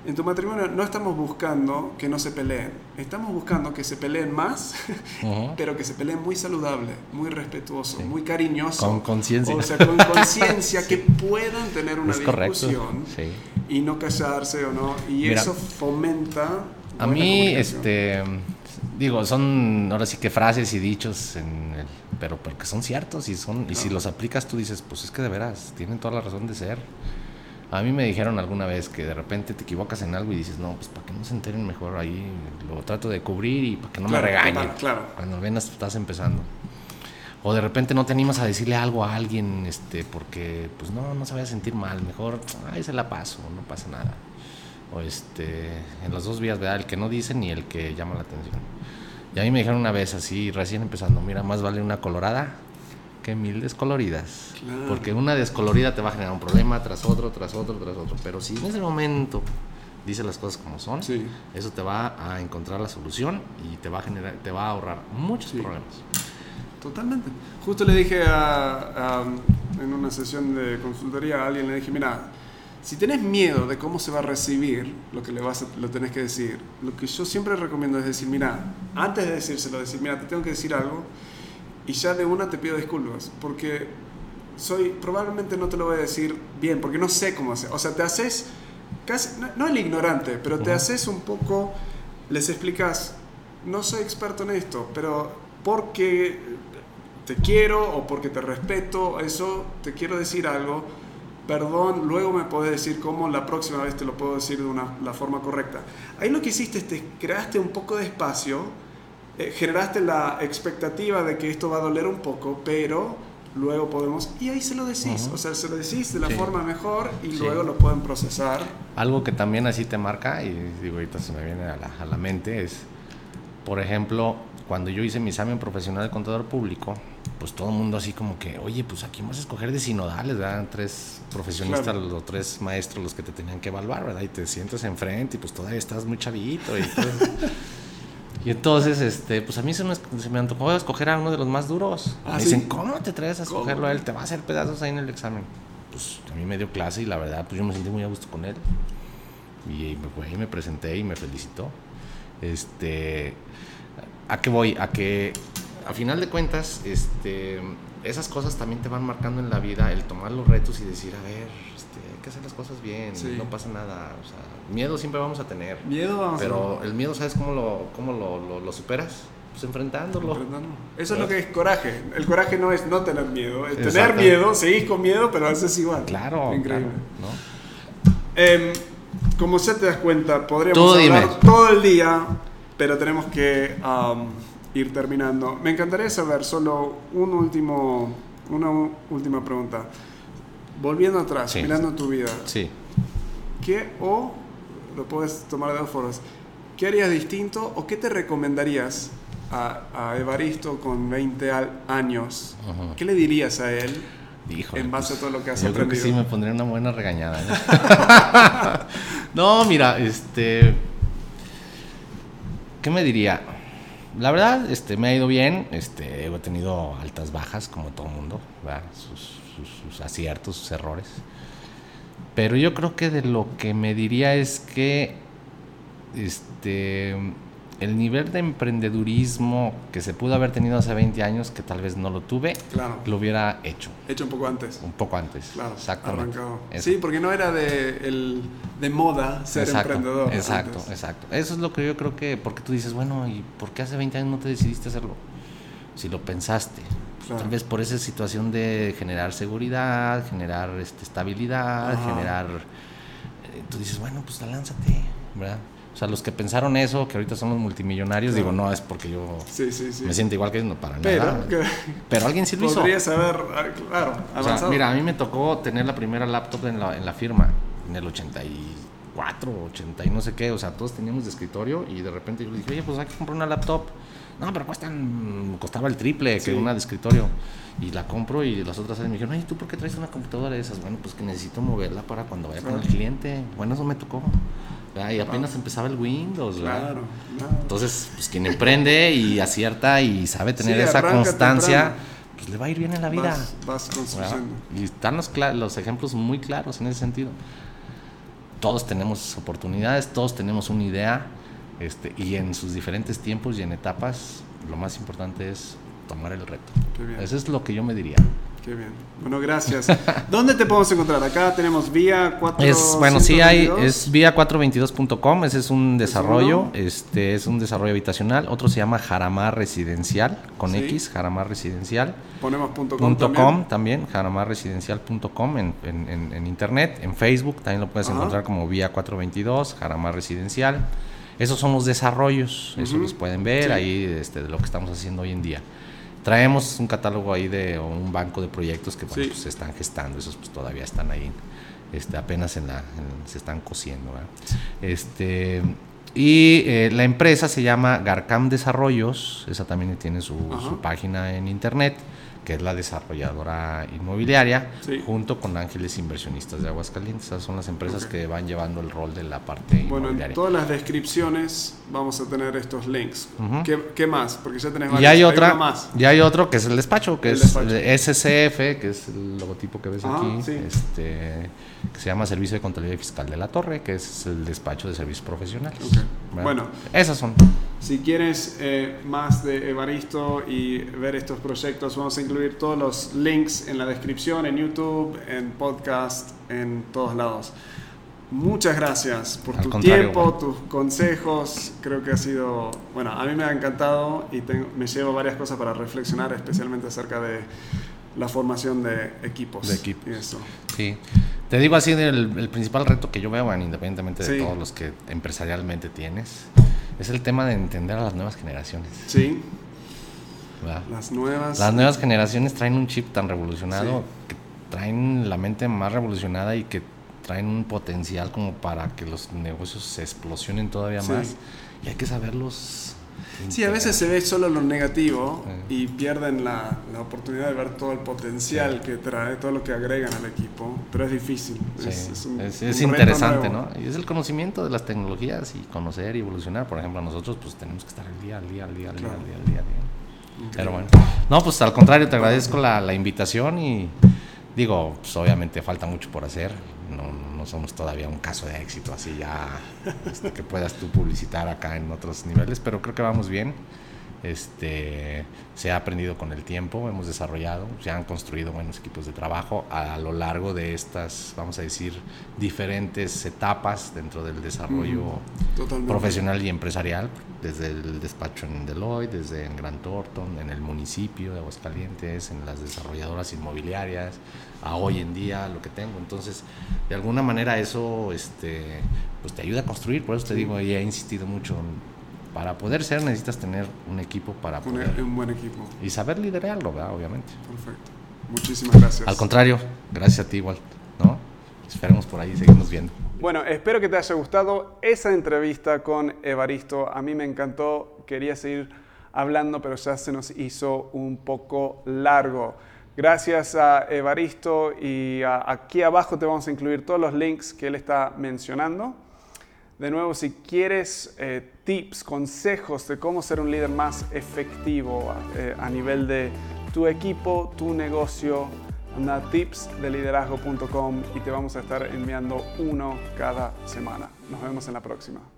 en tu matrimonio no estamos buscando que no se peleen, estamos buscando que se peleen más, [laughs] pero que se peleen muy saludable, muy respetuoso, muy cariñoso. Con conciencia. O sea, con conciencia, [laughs] que puedan tener una discusión y no callarse o no. Y eso fomenta... A mí, este, digo, son ahora sí que frases y dichos, en el, pero porque son ciertos y, son, y si los aplicas tú dices, pues es que de veras, tienen toda la razón de ser. A mí me dijeron alguna vez que de repente te equivocas en algo y dices, no, pues para que no se enteren mejor ahí, lo trato de cubrir y para que no me regañen. Claro, Cuando apenas estás empezando. O de repente no te animas a decirle algo a alguien, este, porque pues no, no se vaya a sentir mal, mejor, ahí se la paso, no pasa nada. O este, en las dos vías, ¿verdad? El que no dice ni el que llama la atención. Y a mí me dijeron una vez así, recién empezando, mira, más vale una colorada que mil descoloridas. Porque una descolorida te va a generar un problema tras otro, tras otro, tras otro. Pero si en ese momento dices las cosas como son, eso te va a encontrar la solución y te va a generar, te va a ahorrar muchos problemas. Totalmente. Justo le dije en una sesión de consultoría a alguien, le dije, mira, si tenés miedo de cómo se va a recibir lo que le vas lo tenés que decir, lo que yo siempre recomiendo es decir, mira, antes de decírselo, decir, mira, te tengo que decir algo, y ya de una te pido disculpas, porque soy, probablemente no te lo voy a decir bien, porque no sé cómo hacer. O sea, te haces, casi, no, no el ignorante, pero te haces un poco, les explicas, no soy experto en esto, pero porque te quiero o porque te respeto, eso te quiero decir algo, perdón, luego me podés decir cómo, la próxima vez te lo puedo decir de una, la forma correcta. Ahí lo que hiciste es te creaste un poco de espacio, eh, generaste la expectativa de que esto va a doler un poco, pero luego podemos, y ahí se lo decís, o sea, se lo decís de la forma mejor y luego lo pueden procesar. Algo que también así te marca, y digo, ahorita se me viene a la, a la mente, es, por ejemplo, cuando yo hice mi examen profesional de contador público, pues todo el mundo así como que, oye, pues aquí vas a escoger de sinodales, ¿verdad? Tres profesionistas, los tres maestros los que te tenían que evaluar, ¿verdad? Y te sientes enfrente y pues todavía estás muy chavito y todo. [laughs] Y entonces, este, pues a mí se me, se me antojó escoger a uno de los más duros. Ah, me ¿sí? dicen, ¿cómo te traes a escogerlo a él? Te va a hacer pedazos ahí en el examen. Pues a mí me dio clase y la verdad, pues yo me sentí muy a gusto con él. Y me, fue y me presenté y me felicitó. Este, ¿a qué voy? A que, a final de cuentas, este, esas cosas también te van marcando en la vida, el tomar los retos y decir, a ver, este, hay que hacer las cosas bien, Sí. no pasa nada. O sea, miedo siempre vamos a tener. Miedo, vamos Pero el miedo, ¿sabes cómo lo, cómo lo, lo- lo superas? Pues enfrentándolo. Enfrentando. Eso es lo que es coraje. El coraje no es no tener miedo, es tener miedo, seguís con miedo, pero haces igual. Claro. Increíble. claro, ¿no? Em, como ya te das cuenta, podríamos Tú hablar dime. todo el día, pero tenemos que ir terminando. Me encantaría saber solo un último, una última pregunta. Volviendo atrás, Sí. mirando tu vida, Sí. ¿qué o lo puedes tomar de dos formas? ¿Qué harías distinto o qué te recomendarías a, a Evaristo con 20 al- años? Ujú. ¿Qué le dirías a él Híjole, en base pues, a todo lo que has Yo creo que aprendido? sí me pondría una buena regañada. ¿eh? [laughs] [laughs] no, mira, este. ¿Qué me diría? La verdad, este, me ha ido bien. Este, he tenido altas, bajas, como todo mundo. Sus, sus- sus aciertos, sus errores. Pero yo creo que de lo que me diría es que este el nivel de emprendedurismo que se pudo haber tenido hace 20 años, que tal vez no lo tuve, Claro, lo hubiera hecho hecho un poco antes. un poco antes. Claro, exactamente. Sí, porque no era de, el, de moda ser exacto, emprendedor. Exacto, antes. exacto. Eso es lo que yo creo que, porque tú dices, bueno, ¿y por qué hace 20 años no te decidiste hacerlo? Si lo pensaste. Claro. Tal vez por esa situación de generar seguridad, generar este, estabilidad, Ajá. generar... eh, tú dices, bueno, pues lánzate, ¿verdad? O sea, los que pensaron eso, que ahorita son los multimillonarios, Claro. digo, no, es porque yo Sí, sí, sí. me siento igual que ellos, no para Pero nada. que Pero alguien sí lo hizo. podrías haber, ah, claro, O sea, avanzado. mira, a mí me tocó tener la primera laptop en la, en la firma, en el 84, 80 y no sé qué. O sea, todos teníamos de escritorio y de repente yo le dije, oye, pues hay que comprar una laptop. No, pero cuestan, costaba el triple que una de escritorio. Y la compro y las otras me dijeron, oye, ¿tú por qué traes una computadora de esas? Bueno, pues que necesito moverla para cuando vaya con el cliente. Bueno, eso me tocó. ¿Verdad? Y apenas empezaba el Windows, ¿verdad? Claro, claro. Entonces, pues quien emprende y acierta y sabe tener Sí, esa constancia, temprano. pues le va a ir bien en la vida. Vas, vas. Y están los, los ejemplos muy claros en ese sentido. Todos tenemos oportunidades, todos tenemos una idea, este, y en sus diferentes tiempos y en etapas, lo más importante es tomar el reto. Eso es lo que yo me diría. Qué bien. Bueno, gracias. [laughs] ¿Dónde te podemos encontrar? Acá tenemos vía 4 Es, bueno, sí hay, es vía 422.com, ese es un desarrollo, uno. este es un desarrollo habitacional, otro se llama Jaramar Residencial, con Sí. X, Jaramar Residencial. Ponemos punto com Punto también. .com también, jaramarresidencial.com en, en, en, en internet, en Facebook también lo puedes Ajá. encontrar como vía 422, Jaramar Residencial. Esos son los desarrollos, eso Ujú. los pueden ver Sí. ahí este, de lo que estamos haciendo hoy en día. Traemos un catálogo ahí de o un banco de proyectos que bueno, Sí. pues, se están gestando, esos pues todavía están ahí, este, apenas en la, en- se están cociendo. ¿verdad? Este, y eh, la empresa se llama Garcam Desarrollos, esa también tiene su página en internet, que es la desarrolladora inmobiliaria, Sí. junto con Ángeles Inversionistas de Aguascalientes. Esas son las empresas Ok. que van llevando el rol de la parte Bueno, en inmobiliaria. todas las descripciones vamos a tener estos links. Ujú. ¿Qué, qué más? Porque ya tenés Y varios. hay otra, uno más. y hay otro que es el despacho, que El es despacho. el SCF, que es el logotipo que ves Ajá, aquí, sí. este, que se llama Servicio de Contabilidad Fiscal de la Torre, que es el despacho de servicios profesionales. Ok. ¿verdad? Bueno. esas son. Si quieres eh, más de Evaristo y ver estos proyectos, vamos a incluir todos los links en la descripción, en YouTube, en podcast, en todos lados. Muchas gracias por tu tiempo, tus consejos. Creo que ha sido, bueno, a mí me ha encantado y me llevo varias cosas para reflexionar, especialmente acerca de la formación de equipos. De equipos. eso. Sí. Te digo así, el, el principal reto que yo veo, independientemente de todos los que empresarialmente tienes, es el tema de entender a las nuevas generaciones. Sí. Las nuevas. Las nuevas generaciones traen un chip tan revolucionado, que traen la mente más revolucionada y que traen un potencial como para que los negocios se explosionen todavía más. Y hay que saberlos Sí, a veces se ve solo lo negativo y pierden la, la, oportunidad de ver todo el potencial que trae, todo lo que agregan al equipo, pero es difícil. es, interesante, ¿no? Y es el conocimiento de las tecnologías y conocer y evolucionar. Por ejemplo, nosotros pues tenemos que estar al día, al día, al día, al día, al día, al día. Pero bueno, no, pues al contrario, te agradezco la, la invitación y digo, pues obviamente falta mucho por hacer. No, somos todavía un caso de éxito así ya este, que puedas tú publicitar acá en otros niveles, pero creo que vamos bien. Este, se ha aprendido con el tiempo, hemos desarrollado, se han construido buenos equipos de trabajo a, lo largo de estas, vamos a decir, diferentes etapas dentro del desarrollo profesional y empresarial, desde el despacho en Deloitte, desde en Gran Thornton, en el municipio de Aguascalientes, en las desarrolladoras inmobiliarias, a hoy en día lo que tengo. Entonces, de alguna manera eso este, pues te ayuda a construir, por eso te digo, y he insistido mucho para poder ser necesitas tener un equipo para poder... Un buen equipo. Y saber liderarlo, ¿verdad? Obviamente. Perfecto. Muchísimas gracias. Al contrario, gracias a ti igual, ¿no? Esperemos por ahí, seguimos viendo. Bueno, espero que te haya gustado esa entrevista con Evaristo. A mí me encantó, quería seguir hablando, pero ya se nos hizo un poco largo. Gracias a Evaristo y aquí abajo te vamos a incluir todos los links que él está mencionando. De nuevo, si quieres eh, tips, consejos de cómo ser un líder más efectivo eh, a nivel de tu equipo, tu negocio, anda tipsdeliderazgo.com y te vamos a estar enviando uno cada semana. Nos vemos en la próxima.